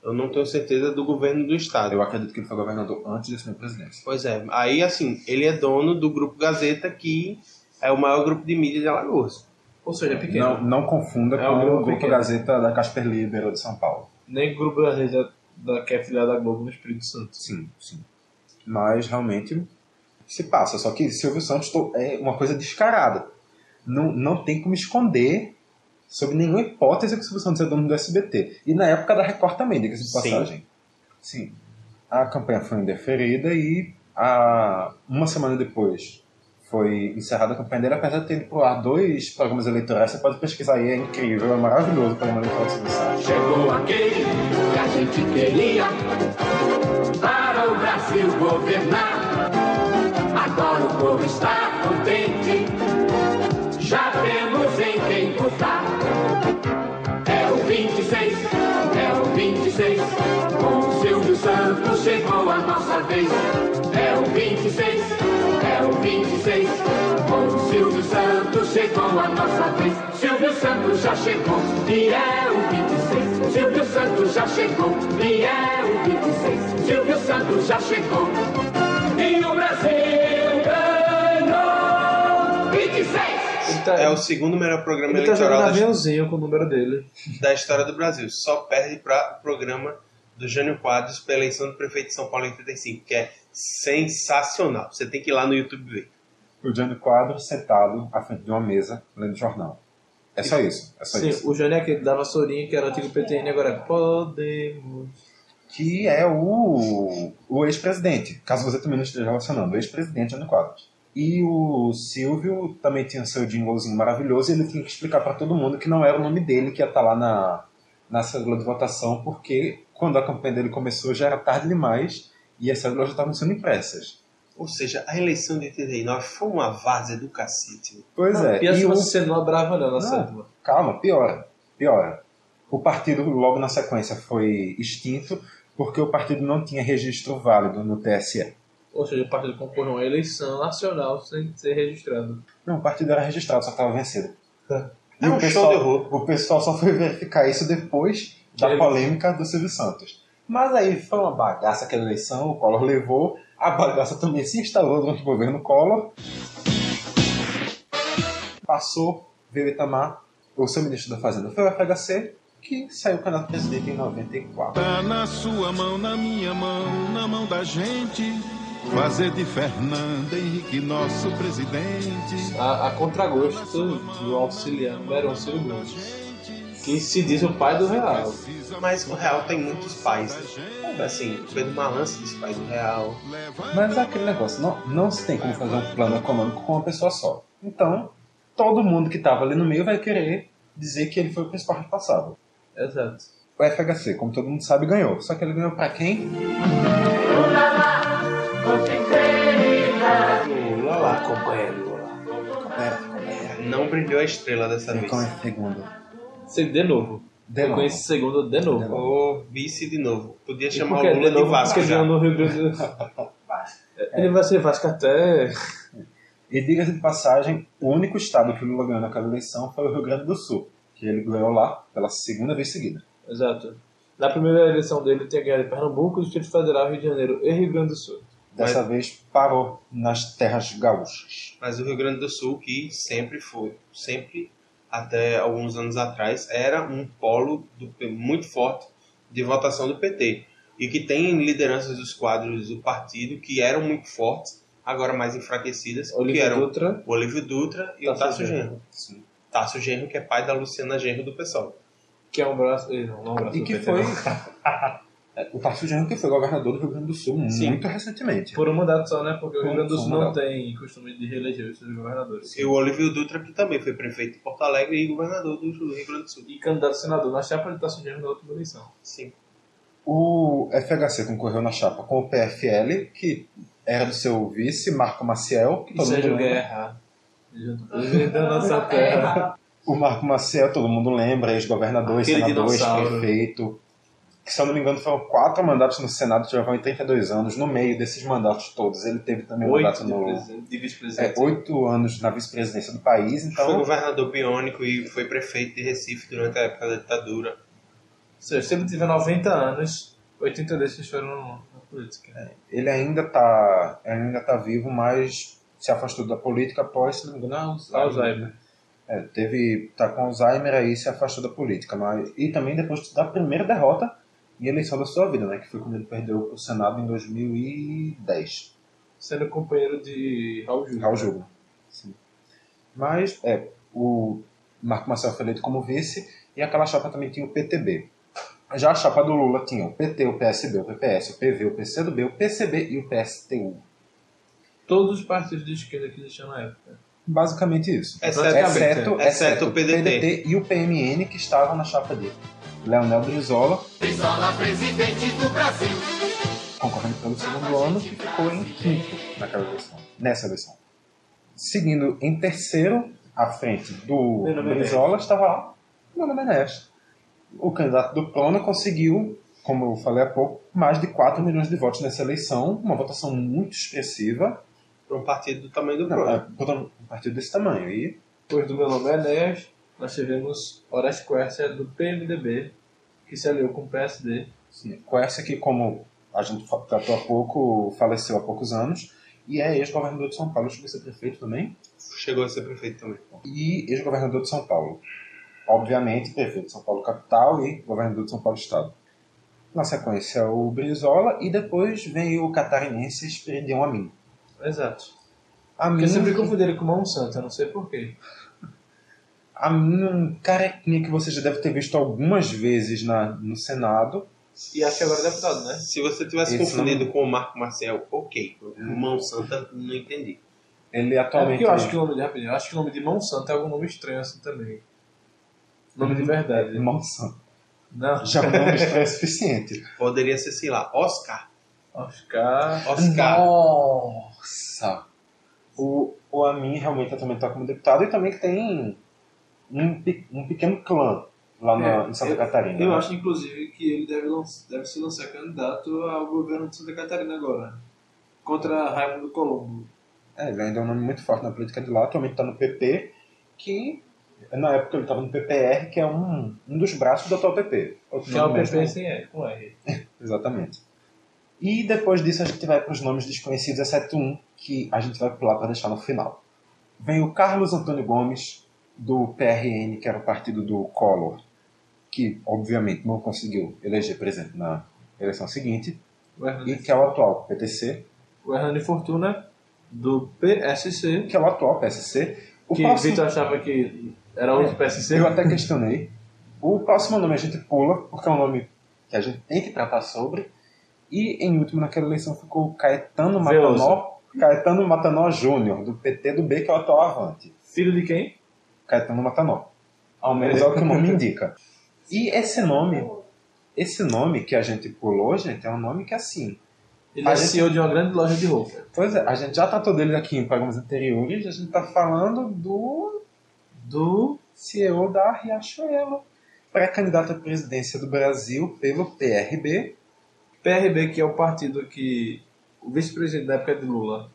Eu não tenho certeza do governo do estado. Eu acredito que ele foi governador antes de assumir a presidência. Pois é. Aí, assim, ele é dono do Grupo Gazeta, que é o maior grupo de mídia de Alagoas. Ou seja, é pequeno. Não, não confunda É com um o grupo Grupo pequeno. Gazeta da Casper Libero de São Paulo. Nem o grupo brasileiro da, que é filiado da Globo no Espírito Santo. Sim, sim. Mas realmente se passa. Só que Silvio Santos to- é uma coisa descarada. Não, não tem como esconder, sob nenhuma hipótese, que o Silvio Santos é dono do SBT. E na época da Record também, diga-se de Sim. passagem. Sim. A campanha foi indeferida e a, uma semana depois foi encerrada a campanha dele, apesar de ter ido pro ar dois programas eleitorais. Você pode pesquisar aí, é incrível, é maravilhoso o programa eleitoral do Silvio. Chegou aquele que a gente queria para o Brasil governar. Agora o povo está contente, já temos em quem votar. É o 26, é o 26, com o Silvio Santos chegou a nossa vez. É o 26, é o 26, com o Silvio Santos chegou a nossa vez. Silvio Santos já chegou e é o 26. Silvio Santos já chegou e é o 26. Silvio Santos já chegou e o Brasil ganhou 26. Ele tá, É o segundo melhor programa ele tá jogando eleitoral da, aviãozinho com o número dele. da história do Brasil. Só perde para o programa do Jânio Quadros para eleição do prefeito de São Paulo em 85, que é sensacional. Você tem que ir lá no YouTube ver. O Jânio Quadro sentado à frente de uma mesa, lendo jornal. É só isso. É só Sim, isso. o Jânio é aquele da vassourinha, que era o antigo PTN, agora é Podemos. que é o, o ex-presidente, caso você também não esteja relacionando, o ex-presidente Jânio Quadros. E o Silvio também tinha seu jinglezinho maravilhoso e ele tinha que explicar para todo mundo que não era o nome dele que ia estar lá na, na cédula de votação, porque quando a campanha dele começou já era tarde demais e as cédulas já estavam sendo impressas. Ou seja, a eleição de 89 foi uma várzea do cacete. Pois é, E se e o, você não brava não na Não. calma, piora, piora. O partido logo na sequência foi extinto porque o partido não tinha registro válido no TSE. Ou seja, o partido concorreu a uma eleição nacional sem ser registrado. Não, o partido era registrado, só estava vencido. É um show de horror. o pessoal só foi verificar isso depois da polêmica do Silvio Santos. Mas aí foi uma bagaça aquela eleição, o Collor levou, a bagaça também se instalou durante o governo Collor. Passou, veio Itamar, o seu ministro da Fazenda foi o FHC, que saiu candidato presidente em 94. Tá na sua mão, na minha mão, na mão da gente. Fazer de Fernando Henrique nosso presidente. A, a contragosto do auxiliar Verão Ciro Gomes, que se diz o pai do real. Mas o Real tem muitos pais. Assim, o Pedro Malan se diz pai do Real. Mas é aquele negócio, não, não se tem como fazer um plano econômico com uma pessoa só. Então, todo mundo que estava ali no meio vai querer dizer que ele foi o principal responsável. Exato. O FHC, como todo mundo sabe, ganhou. Só que ele ganhou pra quem? Lula lá. Companheiro. Não brilhou a estrela dessa vez. Ficou em segundo. De novo. De Eu novo. conheço segundo de novo. De. Ou vice de novo. Podia chamar o Lula de, novo? Vasco Porque já. no Rio Grande do Sul. Ele vai ser Vasco até. E diga-se de passagem, o único estado que o Lula ganhou naquela eleição foi o Rio Grande do Sul, que ele ganhou lá pela segunda vez seguida. Exato. Na primeira eleição dele, ele tinha ganhado em Pernambuco, Distrito Federal, Rio de Janeiro e Rio Grande do Sul. Dessa vez parou nas terras gaúchas. Mas o Rio Grande do Sul, que sempre foi, sempre até alguns anos atrás, era um polo do muito forte de votação do PT. E que tem lideranças dos quadros do partido que eram muito fortes, agora mais enfraquecidas, que Olívio eram Dutra. o Olívio Dutra e o Tasso Tasso Genro. Genro. Tasso Genro, que é pai da Luciana Genro do PSOL. Que é um braço. Não, não é um braço E do que PT, foi, não. O Tarcísio Jânio que foi governador do Rio Grande do Sul Sim. muito recentemente. Por um mandato só, né? Porque o Rio Grande do por um Sul não mandato. tem costume de reeleger os seus governadores. E o Olívio Dutra, que também foi prefeito de Porto Alegre e governador do Rio Grande do Sul. E candidato a senador na chapa de Tasso Gêmeo na última eleição. Sim. O FHC concorreu na chapa com o PFL, que era do seu vice, Marco Maciel, que E todo Sérgio mundo. Guerra. Da nossa terra. O Marco Maciel, todo mundo lembra, ex-governador, senador, ex-prefeito. Que, se eu não me engano, foram quatro mandatos no Senado, em 32 anos. No meio desses mandatos todos, ele teve também Oito mandato de, no. de É, vice-presidente. oito anos na vice-presidência do país, Foi então. governador biônico e foi prefeito de Recife durante a época da ditadura. Ou seja, se ele tiver 90 anos, 80 desses foram na política. Ele ainda tá, ainda tá vivo, mas se afastou da política após, se não me engano, Alzheimer. É, teve, tá com Alzheimer aí e se afastou da política. Mas, e também depois da primeira derrota em eleição da sua vida, né? Que foi quando ele perdeu o Senado em 2010. Sendo companheiro de Raul Júlio. Raul Júlio. Sim. Mas, é, o Marco Marcel foi eleito como vice e aquela chapa também tinha o PTB. Já a chapa do Lula tinha o PT, o PSB, o PPS, o PV, o PCdoB, o PCB e o PSTU. Todos os partidos de esquerda que existiam na época. Basicamente isso. Exceto- exceto, exceto o PDT. e o PMN que estavam na chapa dele. Leonel Brizola, Brizola, presidente do Brasil. concorrendo pelo segundo ano, que ficou em quinto naquela eleição, nessa eleição. Seguindo em terceiro, à frente do é Brizola, estava Mano Menezes. O candidato do Prono conseguiu, como eu falei há pouco, mais de 4 milhões de votos nessa eleição, uma votação muito expressiva, Para um partido do tamanho do não, Pro. é, um partido desse tamanho. E Depois do meu nome é Enéas, nós tivemos Horácio Quercia do PMDB, que se aliou com o PSD. Sim, Quercia que, como a gente tratou há pouco, faleceu há poucos anos, e é ex-governador de São Paulo, chegou a ser prefeito também, Chegou a ser prefeito também. e ex-governador de São Paulo. Obviamente, prefeito de São Paulo capital e governador de São Paulo estado. Na sequência, o Brizola, e depois vem o catarinense Esperidião Amin. Exato. Amin, Porque eu sempre confundi ele com Monsanto, eu não sei porquê. Amin é um carequinha que você já deve ter visto algumas vezes na, no Senado, E acho que agora é deputado, né? Se você tivesse Esse confundido não- com o Marco Marcel, ok. O Mão Santa, não entendi. ele É atualmente... porque eu acho que o nome de rapidinho, eu acho que o nome de Monsanto é algum nome estranho assim também. Nome de verdade. Monsanto. Não. Já é um nome estranho suficiente. Poderia ser, sei lá, Oscar. Oscar. Oscar. Nossa! O, o Amin realmente também está como deputado e também tem um, um pequeno clã lá na, É, em Santa eu- Catarina. Eu né? acho, inclusive, que ele deve, deve se lançar candidato ao governo de Santa Catarina agora. Contra Raimundo Colombo. É, ele ainda é um nome muito forte na política de lá, atualmente está no PP, que na época ele estava no PPR, que é um, um dos braços do atual PP. Que é o PP mesmo. sem R, com R. Exatamente. E depois disso a gente vai para os nomes desconhecidos, exceto um que a gente vai pular para deixar no final. Vem o Carlos Antônio Gomes, do PRN, que era o partido do Collor, que obviamente não conseguiu eleger presidente na eleição seguinte, e que é o atual PTC, o Hernani Fortuna, do PSC, que é o atual PSC. O que próximo- Vitor achava que era outro PSC. Eu até questionei. O próximo nome a gente pula, porque é um nome que a gente tem que tratar sobre. E em último naquela eleição ficou Caetano. Matanó, Caetano Matanó Júnior, do PT do B, que é o atual Avante. Filho de quem? Caetano Matanó. Ao menos é o que o nome indica. E esse nome, esse nome que a gente pulou, gente, é um nome que assim. Ele A é gente- CEO de uma grande loja de roupa. Pois é, a gente já tratou dele aqui em programas anteriores, a gente tá falando do Do. CEO da Riachuelo, pré-candidato à presidência do Brasil pelo PRB. PRB, que é o partido que o vice-presidente da época de Lula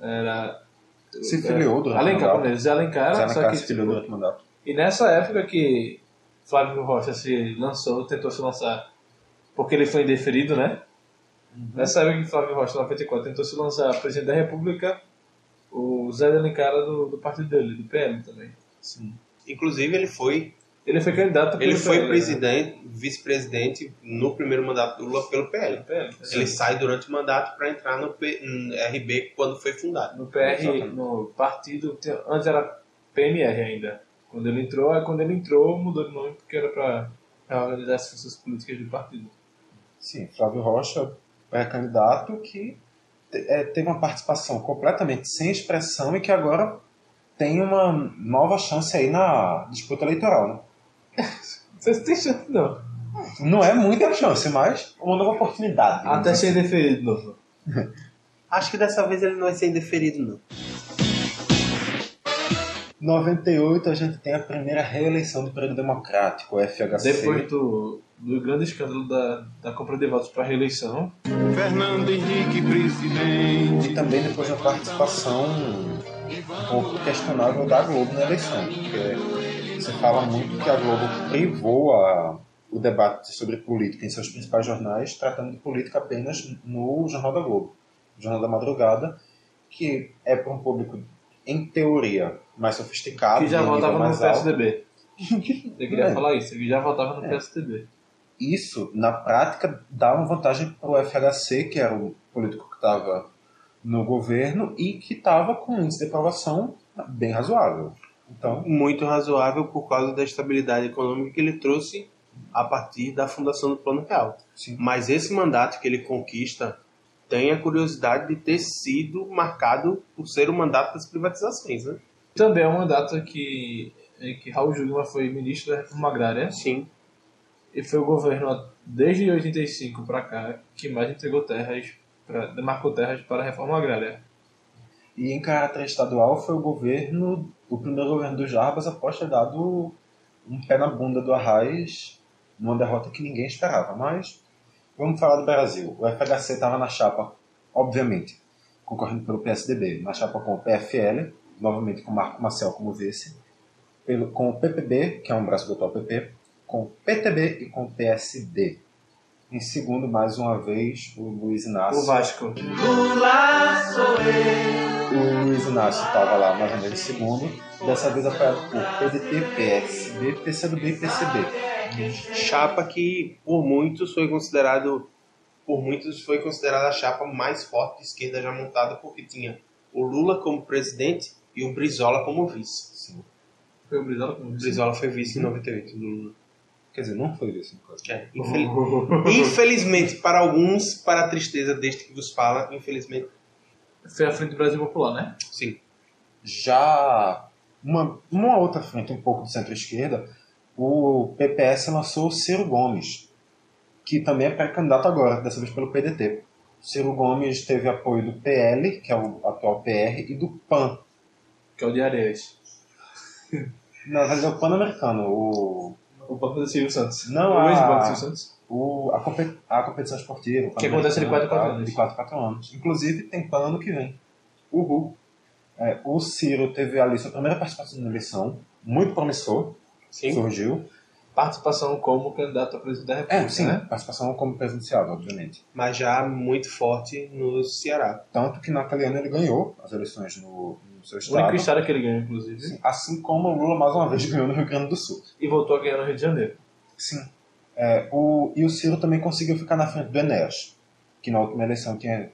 era. Se filiou durante o Alencar, mandato. primeiro, Zé Alencar, Zé só Alencar que, se filiou tipo, durante o mandato. E nessa época que Flávio Rocha se lançou, tentou se lançar, porque ele foi indeferido, né? Nessa época que Flávio Rocha, em 94, tentou se lançar presidente da República, o Zé Alencar era do, do partido dele, do PL também. Inclusive, ele foi, Ele foi candidato pelo ele foi PL, né? presidente, vice-presidente no primeiro mandato do Lula pelo PL. PL, Ele sai durante o mandato para entrar no, P- no RB quando foi fundado. No PR, no partido, antes era PMR ainda. Quando ele entrou, aí quando ele entrou, mudou de nome porque era para organizar as forças políticas do partido. Sim, Flávio Rocha é candidato que é, teve uma participação completamente sem expressão e que agora tem uma nova chance aí na disputa eleitoral. Né? Vocês têm chance, não. Não é muita chance, mas uma nova oportunidade. Até ser deferido de novo. Acho que dessa vez ele não vai ser indeferido, não. 98 a gente tem a primeira reeleição do período democrático, o FHC. Depois do, do grande escândalo da, da compra de votos para reeleição, Fernando Henrique, E presidente. também depois da participação um pouco questionável da Globo na eleição. Porque se fala muito que a Globo privou a- o debate sobre política em seus principais jornais, tratando de política apenas no Jornal da Globo, Jornal da Madrugada, que é para um público, em teoria, mais sofisticado, que já votava no. PSDB. Eu queria É. falar isso, que já votava no É. PSDB. isso, na prática, dá uma vantagem para o FHC, que era o político que estava no governo e que estava com um índice de aprovação bem razoável. Então, Muito razoável por causa da estabilidade econômica que ele trouxe a partir da fundação do Plano Real. sim. Mas esse mandato que ele conquista tem a curiosidade de ter sido marcado por ser o mandato das privatizações, né? Também é uma data que, em que Raul Jungmann foi ministro da Reforma Agrária Sim. e foi o governo, desde 85 para cá, que mais entregou terras, pra, demarcou terras para a Reforma Agrária. E em caráter estadual foi o governo, o primeiro governo do Jarbas após ter dado um pé na bunda do Arraes numa derrota que ninguém esperava. Mas vamos falar do Brasil. O FHC estava na chapa, obviamente, concorrendo pelo PSDB, na chapa com o PFL, novamente com Marco Marcel como vice, pelo, com o PPB, que é um braço do atual PP, com o PTB e com o PSD. Em segundo, mais uma vez, o Luiz Inácio. O Vasco. O Luiz Inácio estava lá mais ou menos em segundo, dessa vez apoiado por PDT, PSB, PCdoB e PCB. Chapa que por muitos foi considerado por muitos foi considerada a chapa mais forte de esquerda já montada porque tinha o Lula como presidente e o Brizola como vice. Sim. Foi o Brizola como vice? Brizola foi vice em 98 do Lula. Quer dizer, não foi isso. no. É, infel- Infelizmente, para alguns, para a tristeza deste que vos fala, infelizmente, Foi a Frente do Brasil Popular, né? sim. Já uma, uma outra frente um pouco de centro-esquerda, o PPS lançou o Ciro Gomes, que também é pré-candidato agora, dessa vez pelo PDT. Ciro Gomes teve apoio do PL, que é o atual PR, e do PAN. Que é o de Areias. Na verdade é o Pan-Americano, o, O banco do Silvio Santos. Não, o a- ex-banco do Silvio Santos. o, a, a competição esportiva. o Que acontece de Pan-Americano quatro em quatro e tal, anos. De 4 4 anos. Inclusive, tem PAN ano que vem. Uhul. É, o Ciro teve ali sua primeira participação na eleição, muito promissor, Sim. surgiu. Participação como candidato a presidente da República, É, sim, né? participação como presidenciável, obviamente. Mas já muito forte no Ceará. Tanto que naquele ano ele ganhou as eleições no, no seu O único estado. estado que ele ganhou, inclusive. Sim, Assim como o Lula mais uma vez ganhou no Rio Grande do Sul. E voltou a ganhar no Rio de Janeiro. Sim. É, o, e o Ciro também conseguiu ficar na frente do Enéas, que na última eleição tinha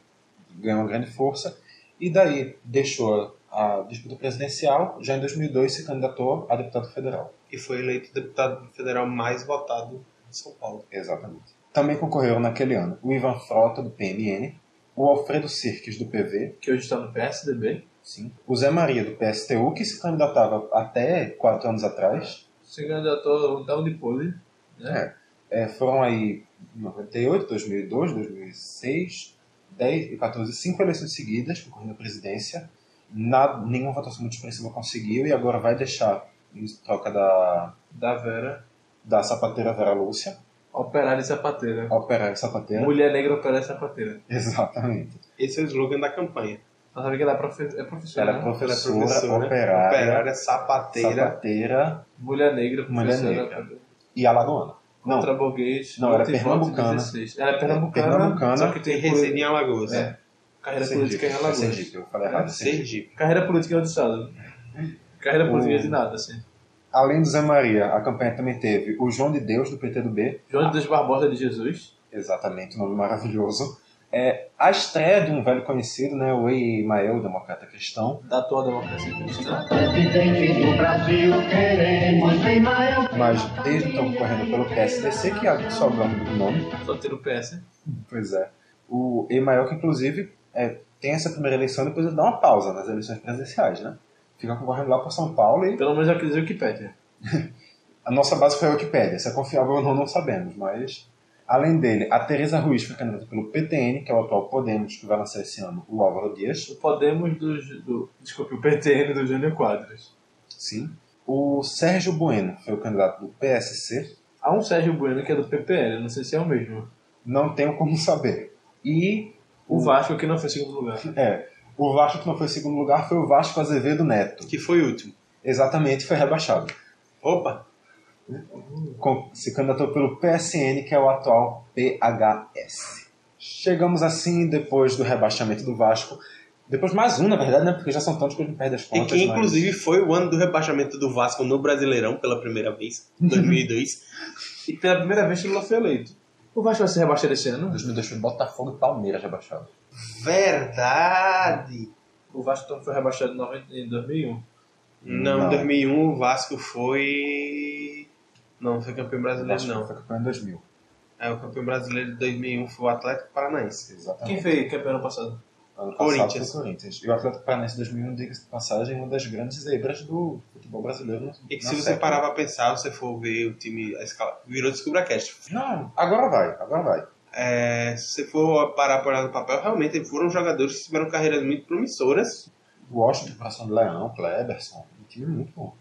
ganhou uma grande força, e daí deixou a disputa presidencial, já em 2002 se candidatou a deputado federal. E foi eleito deputado federal mais votado de São Paulo. Exatamente. Também concorreram naquele ano o Ivan Frota, do PMN, o Alfredo Sirques, do PV, Que hoje está no PSDB. Sim, o Zé Maria, do PSTU, que se candidatava até quatro anos atrás, Se candidatou da onde pôde. Né? É, foram aí 98, 2002, 2006, 10 e 14, cinco eleições seguidas concorrendo à presidência. Nada, nenhuma votação muito expressiva conseguiu e agora vai deixar em troca da, Da Vera. da sapateira Vera Lúcia, Operária e sapateira. a operária sapateira. Mulher negra operária e sapateira. Exatamente. Esse é o slogan da campanha. Você sabe que ela é, profe é professora, Ela é né? professora, Ela é professora, operária, operária, sapateira. sapateira Mulher negra, Mulher negra. e alagoana. Não, Contra burguês. Não, ela é multivoto pernambucana. 16. Ela é pernambucana, Pernambucana. só que Tem resíduo em Alagoas. É. carreira Sergipe, política em é Alagoas. Sergipe, eu falei errado. É, Sergipe. Carreira política em outro estado. Carreira política O- de nada, assim. Além do Zé Maria, a campanha também teve o João de Deus, do PT do B, João de Deus Barbosa de Jesus. Exatamente, nome maravilhoso. É, a estreia de um velho conhecido, né, o Emael, democrata cristão, Da tua democracia cristã. Mas desde então correndo pelo PSDC, que é só o nome do nome. Só ter o PS. Pois é. O Emael, que inclusive é, tem essa primeira eleição e depois ele dá uma pausa nas eleições presidenciais, né? Fica concorrendo lá para São Paulo e Pelo menos é o que a Wikipédia. a nossa base foi a Wikipédia. Se é confiável ou não, não sabemos, mas... Além dele, a Tereza Ruiz foi candidata pelo PTN, que é o atual Podemos, que vai lançar esse ano o Álvaro Dias. O Podemos do, do. Desculpe, o PTN do Jânio Quadros. Sim. O Sérgio Bueno foi o candidato do PSC. Há um Sérgio Bueno que é do PPL, não sei se é o mesmo. Não tenho como saber. E O Vasco que não foi segundo lugar. é, o Vasco que não foi segundo lugar foi o Vasco Azevedo Neto. Que foi o último. Exatamente, foi rebaixado. Opa! Se candidatou pelo PSN, que é o atual PHS. Chegamos assim, depois do rebaixamento do Vasco. Depois mais um, na verdade, né? Porque já são tantos que a gente perde as E contas. que mas- inclusive foi o ano do rebaixamento do Vasco no Brasileirão pela primeira vez, em 2002. E pela primeira vez que Lula foi eleito. O Vasco vai ser rebaixado esse ano? 2002 foi Botafogo e Palmeiras rebaixados. Verdade! O Vasco então foi rebaixado em 90 em 2001. Não, Não. em 2001 o Vasco foi. Não, foi campeão brasileiro, Vasco não. foi campeão em 2000. É, o campeão brasileiro de 2001 foi o Atlético Paranaense. Exatamente. Quem foi campeão ano passado? Ano passado Corinthians. foi o Corinthians. E o Atlético Paranaense 2001, diga-se de passagem, uma das grandes zebras do futebol brasileiro. no- E que na se você parar pra pensar, você for ver o time, a escala, virou DescubraCast. Não, agora vai, agora vai. É, se você for parar pra olhar no papel, realmente foram jogadores que tiveram carreiras muito promissoras. Washington, Coração do Leão, Kleberson, um time muito bom.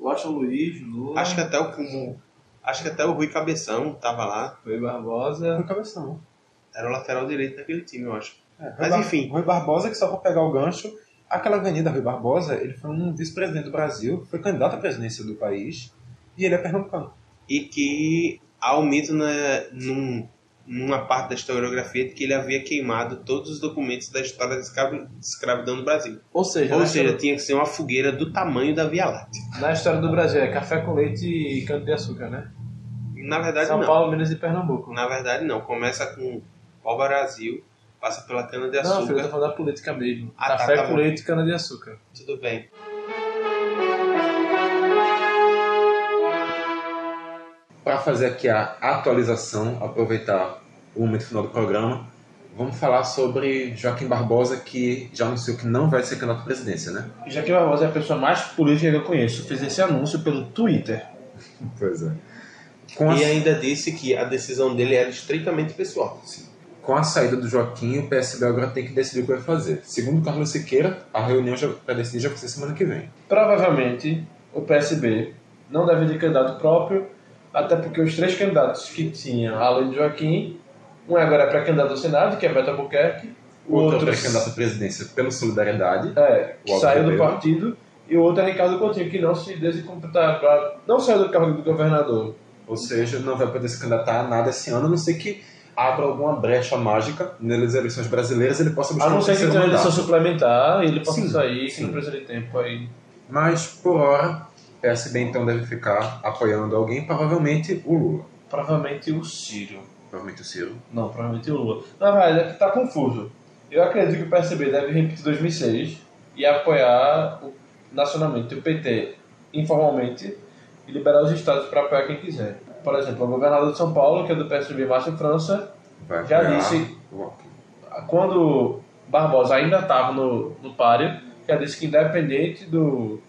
Washington Luiz, Lula, Acho que até o, o- acho que até o Rui Cabeção tava lá. Rui Barbosa. Foi cabeção. Era o lateral direito daquele time, eu acho. É, Rui Mas Bar- enfim. Rui Barbosa, que só pra pegar o gancho, aquela avenida Rui Barbosa, ele foi um vice-presidente do Brasil, foi candidato à presidência do país, e ele é pernambucano. E que há um mito na, num, numa parte da historiografia de que ele havia queimado todos os documentos da história da escravi- escravidão no Brasil. Ou seja, Ou seja, história, tinha que ser uma fogueira do tamanho da Via Láctea. na história do Brasil é café com leite e cana de açúcar, né? Na verdade, São não. Paulo, Minas e Pernambuco. Na verdade, não. Começa com o Brasil, passa pela Não, filho, eu tô falando da política mesmo. Ah, tá, café tá com bom. leite e cana de açúcar. Tudo bem. Para fazer aqui a atualização, aproveitar o momento final do programa, vamos falar sobre Joaquim Barbosa, que já anunciou que não vai ser candidato à presidência, né? Jaquim Barbosa é a pessoa mais política que eu conheço. Fez esse anúncio pelo Twitter. Pois é. Com a, E ainda disse que a decisão dele era estritamente pessoal. com a saída do Joaquim, o PSB agora tem que decidir o que vai fazer. Segundo Carlos Siqueira, a reunião para decidir já vai ser semana que vem. Provavelmente o PSB não deve de candidato próprio, até porque os três candidatos que tinham, além de Joaquim, um agora é pré-candidato ao Senado, que é Beto Albuquerque, o outro outro é candidato à presidência pelo Solidariedade. é, que saiu do partido, e o outro é Ricardo Coutinho, que não se desincompletar, não saiu do cargo do governador. Ou seja, não vai poder se candidatar a nada esse ano, a não ser que abra alguma brecha mágica nas eleições brasileiras ele possa buscar A não ser que tenha uma eleição suplementar e ele possa Sim, sair, que sim. não precisa de tempo aí. Mas, por hora, PSB então deve ficar apoiando alguém, provavelmente o Lula. Provavelmente o Ciro. Provavelmente o Ciro. Não, provavelmente o Lula. Na verdade, é que tá confuso. Eu acredito que o PSB deve repetir 2006 e apoiar o- nacionalmente o PT informalmente e liberar os estados para apoiar quem quiser. Por exemplo, o governador de São Paulo, que é do PSB, Márcio França, Vai Já disse- quando Barbosa ainda estava no, no páreo, já disse que independente do,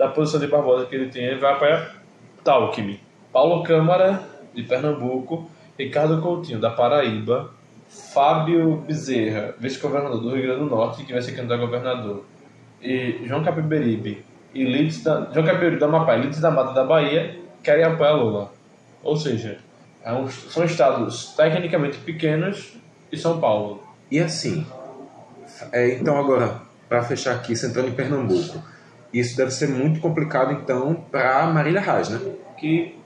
da posição de Barbosa que ele tem, ele vai apoiar Talkme. Paulo Câmara, de Pernambuco, Ricardo Coutinho, da Paraíba, Fábio Bezerra, vice-governador do Rio Grande do Norte, que vai ser candidato a governador, e João Capiberibe e Lides da, João Capiberibe da Amapá e Lides da Mata da Bahia querem apoiar Lula. Ou seja, é um- são estados tecnicamente pequenos e São Paulo. E assim, é, então agora, para fechar aqui, centrando em Pernambuco, isso deve ser muito complicado então para Marília Reis, né? que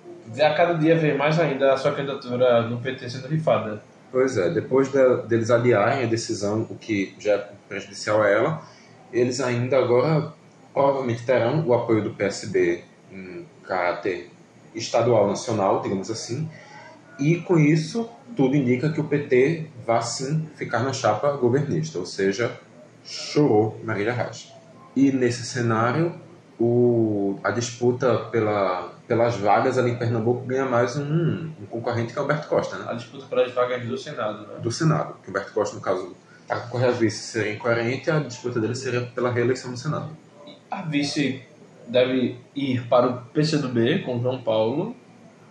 a cada dia vê mais ainda a sua candidatura no PT sendo rifada. Pois é, depois da- deles adiarem a decisão, o que já é prejudicial a ela, eles ainda agora provavelmente terão o apoio do PSB em caráter estadual, nacional, digamos assim, E com isso, tudo indica que o PT vai sim ficar na chapa governista, ou seja, chorou Marília Reis. E nesse cenário, o, a disputa pela, pelas vagas ali em Pernambuco ganha mais um, um concorrente que é o Humberto Costa, né? A disputa pelas vagas do Senado, né? do Senado. Que o Humberto Costa, no caso, a concorrer a vice seria incoerente, a disputa dele seria pela reeleição no Senado. A vice deve ir para o PCdoB com João Paulo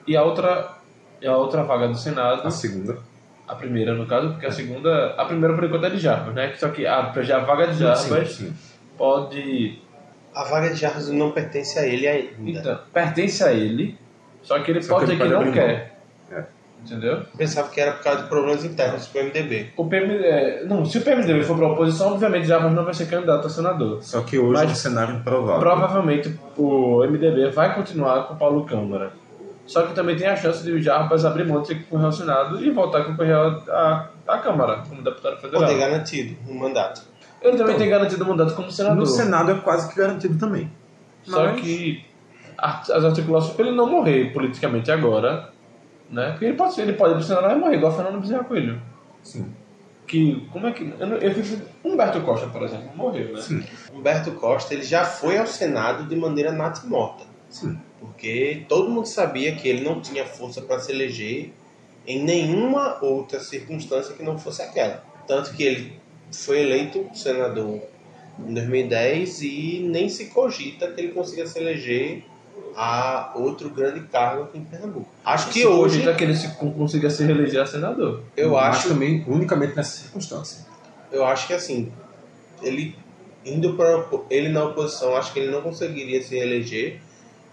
e a outra, a outra vaga do Senado, A segunda. a primeira no caso, porque a segunda, a primeira por enquanto é de Jarbas, né? Só que a, já a vaga de Jarbas Sim, sim. Pode, A vaga de Jarros não pertence a ele ainda. então, pertence a ele, só que ele Só pode que dizer que não quer. É. Entendeu? Eu pensava que era por causa de problemas internos do MDB. O PMDB, é, não, se o PMDB for para a oposição, obviamente Jarbas não vai ser candidato a senador. Só que hoje Mas- é um cenário improvável. Provavelmente o MDB vai continuar com o Paulo Câmara. Só que também tem a chance de o Jarbas abrir mão de ser concorrer ao Senado e voltar a concorrer à, à Câmara como deputado federal. Poder garantido um mandato. Ele também tem garantido o mandato como senador. No Senado é quase que garantido também. Só Mas- que as articulações para ele não morrer politicamente agora, né? Porque ele pode, ele pode ir pro Senado e morrer, igual Fernando Bezerra Coelho. Sim. Que, como é que... Eu, eu fico... Humberto Costa, por exemplo, morreu, né? Sim. Humberto Costa ele já foi ao Senado de maneira natimorta. Sim. Porque todo mundo sabia que ele não tinha força para se eleger em nenhuma outra circunstância que não fosse aquela. Tanto que ele foi eleito senador em 2010 e nem se cogita que ele consiga se eleger a outro grande cargo aqui em Pernambuco. Acho que Se hoje cogita que ele se, consiga se reeleger a senador. eu Mas acho também unicamente nessa circunstância. eu acho que assim, ele indo para ele na oposição, acho que ele não conseguiria se eleger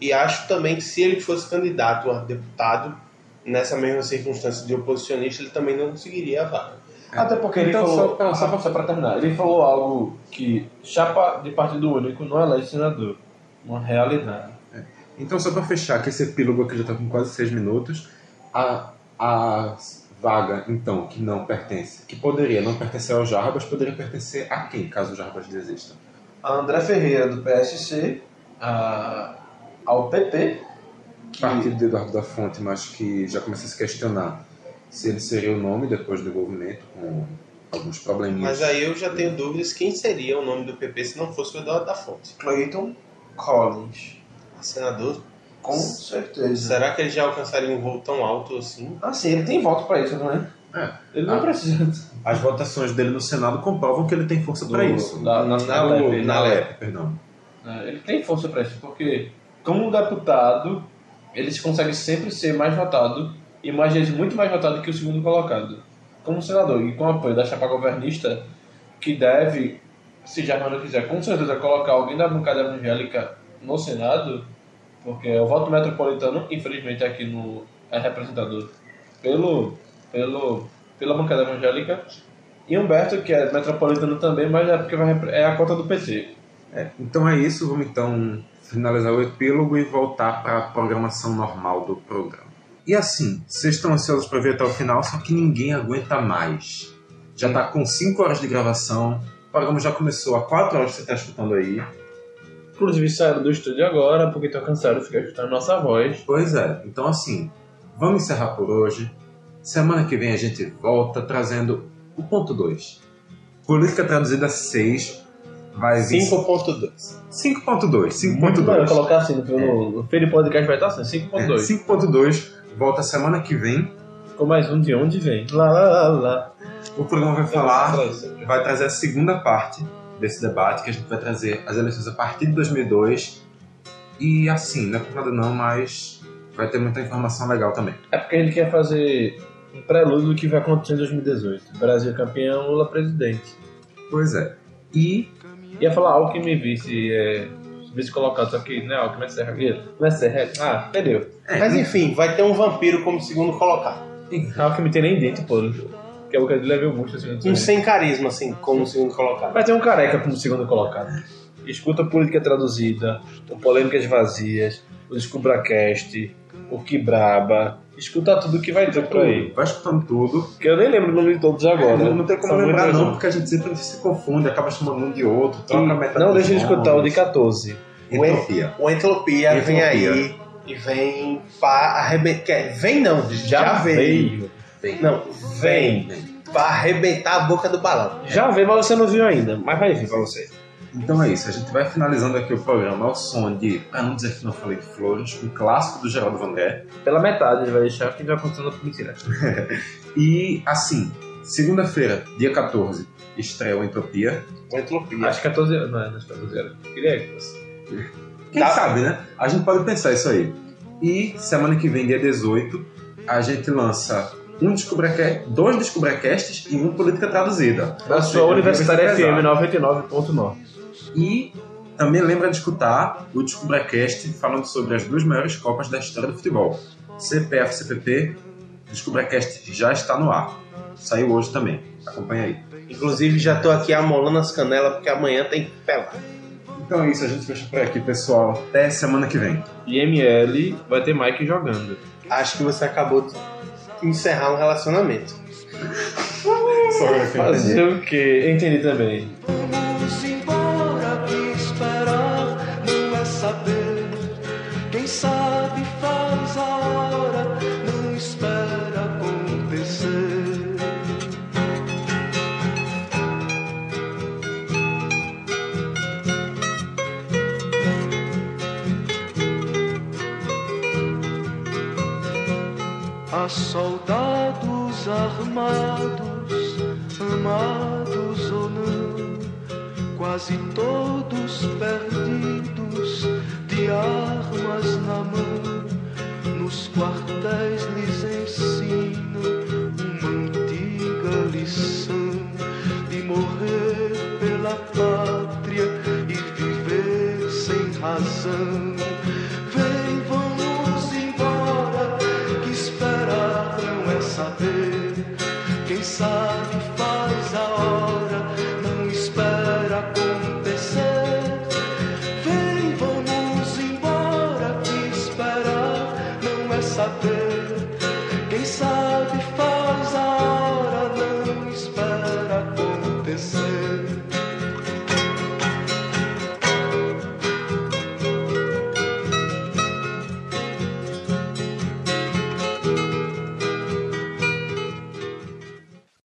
e acho também que se ele fosse candidato a deputado nessa mesma circunstância de oposicionista, ele também não conseguiria a vaga. Até porque ele Então, falou, só pra- só, só pra terminar, ele falou algo que chapa de partido único não elege senador. Uma realidade. Então, só para fechar, que esse epílogo aqui já está com quase seis minutos, a, a vaga, então, que não pertence, que poderia não pertencer ao Jarbas, poderia pertencer a quem, caso o Jarbas desista? A André Ferreira, do PSC, a, ao PP, que Partido de Eduardo da Fonte, mas que já começa a se questionar se ele seria o nome depois do envolvimento com alguns probleminhas. Mas aí eu já tenho dúvidas quem seria o nome do PP se não fosse o Eduardo da Fonte. Clayton Collins. Senador, Com certeza. será que ele já alcançaria um voo tão alto assim? Assim, ele tem voto pra isso, não é? É. Ele não Ah. precisa. As votações dele no Senado comprovam que ele tem força para isso. da- na- na No- LEP, na na LEP, perdão. É, Ele tem força pra isso, porque como deputado, ele consegue sempre ser mais votado e mais vezes muito mais votado que o segundo colocado. Como senador e com apoio da chapa governista, que deve, se Germano quiser, com certeza colocar alguém da bancada evangélica no Senado, porque o voto metropolitano, infelizmente, aqui no é representado pelo, pelo, pela bancada evangélica, e Humberto, que é metropolitano também, mas é porque vai, é a cota do PT. É, então é isso, vamos então finalizar o epílogo e voltar para a programação normal do programa. E assim, vocês estão ansiosos para ver até o final, só que ninguém aguenta mais. Já está com 5 horas de gravação, o programa já começou há 4 horas que você está escutando aí. Inclusive saíram do estúdio agora porque estão cansados de ficar escutando nossa voz. Pois é, então assim, vamos encerrar por hoje. Semana que vem a gente volta trazendo o ponto 2. Política traduzida 6 vai vir 5.2. 5.2. Muito bom 5.2. colocar assim no, no, no feed podcast vai estar assim, É, 5.2. 5.2 volta semana que vem. Ficou mais um de onde vem. Lá, lá, lá, lá. O programa vai falar, vai trazer a segunda parte desse debate, que a gente vai trazer as eleições a partir de 2002. E assim, não é por nada não, mas vai ter muita informação legal também. É porque gente quer fazer um prelúdio do que vai acontecer em 2018. Brasil campeão, Lula presidente. Pois é. E Ia falar Alckmin vice, é, vice colocado, só que não é é Serra. Não é Serra? Ah, perdeu. Mas enfim, vai ter um vampiro como segundo colocado. Alckmin tem nem dente, pô. Que é o que ele levou muito assim. Um sem carisma, assim, como segundo colocado. Vai ter um careca como segundo colocado. Escuta política traduzida, o polêmicas vazias, o Descubracast, o Que Braba. Escuta tudo que vai ter por aí. vai escutando tudo. Que eu nem lembro o nome de todos agora. não, não tem como São lembrar não, porque a gente sempre se confunde, acaba chamando um de outro, troca a metade Não deixa de escutar o de nomes. 14. Entropia. O Entropia vem Entropia. aí. E vem pra arrebentar. Vem não, já, veio. Não, vem. Pra arrebentar a boca do balão. Já veio, mas você não viu ainda. Mas vai vir pra você. Então é isso, a gente vai finalizando aqui o programa ao som de, pra não dizer que não falei de flores, um clássico do Geraldo Vandré. Pela metade, ele vai deixar o que vai acontecendo por mentira. E assim, segunda-feira, dia 14, estreia o Entropia. Com entropia. Acho que 14 anos. Não, não é 14 anos. Queria que fosse. Quem Tá. sabe, né? A gente pode pensar isso aí. E semana que vem, dia 18, a gente lança um Descubrecast, dois Descubrecasts e um Política Traduzida. Da sua Universitária FM pesado. 99.9. E também lembra de escutar o Descubrecast falando sobre as duas maiores Copas da história do futebol. CPF, CPP, Descubrecast já está no ar. Saiu hoje também. Acompanha aí. Inclusive, já tô aqui amolando as canelas porque amanhã tem pelar. Então é isso, a gente fecha por aqui, pessoal. Até semana que vem. E ML vai ter Mike jogando. Acho que você acabou de encerrar um relacionamento. Que. Fazer o quê? Entendi também. Soldados armados, amados ou não, quase todos perdidos, de armas na mão. Nos quartéis lhes ensina uma antiga lição de morrer pela pátria e viver sem razão.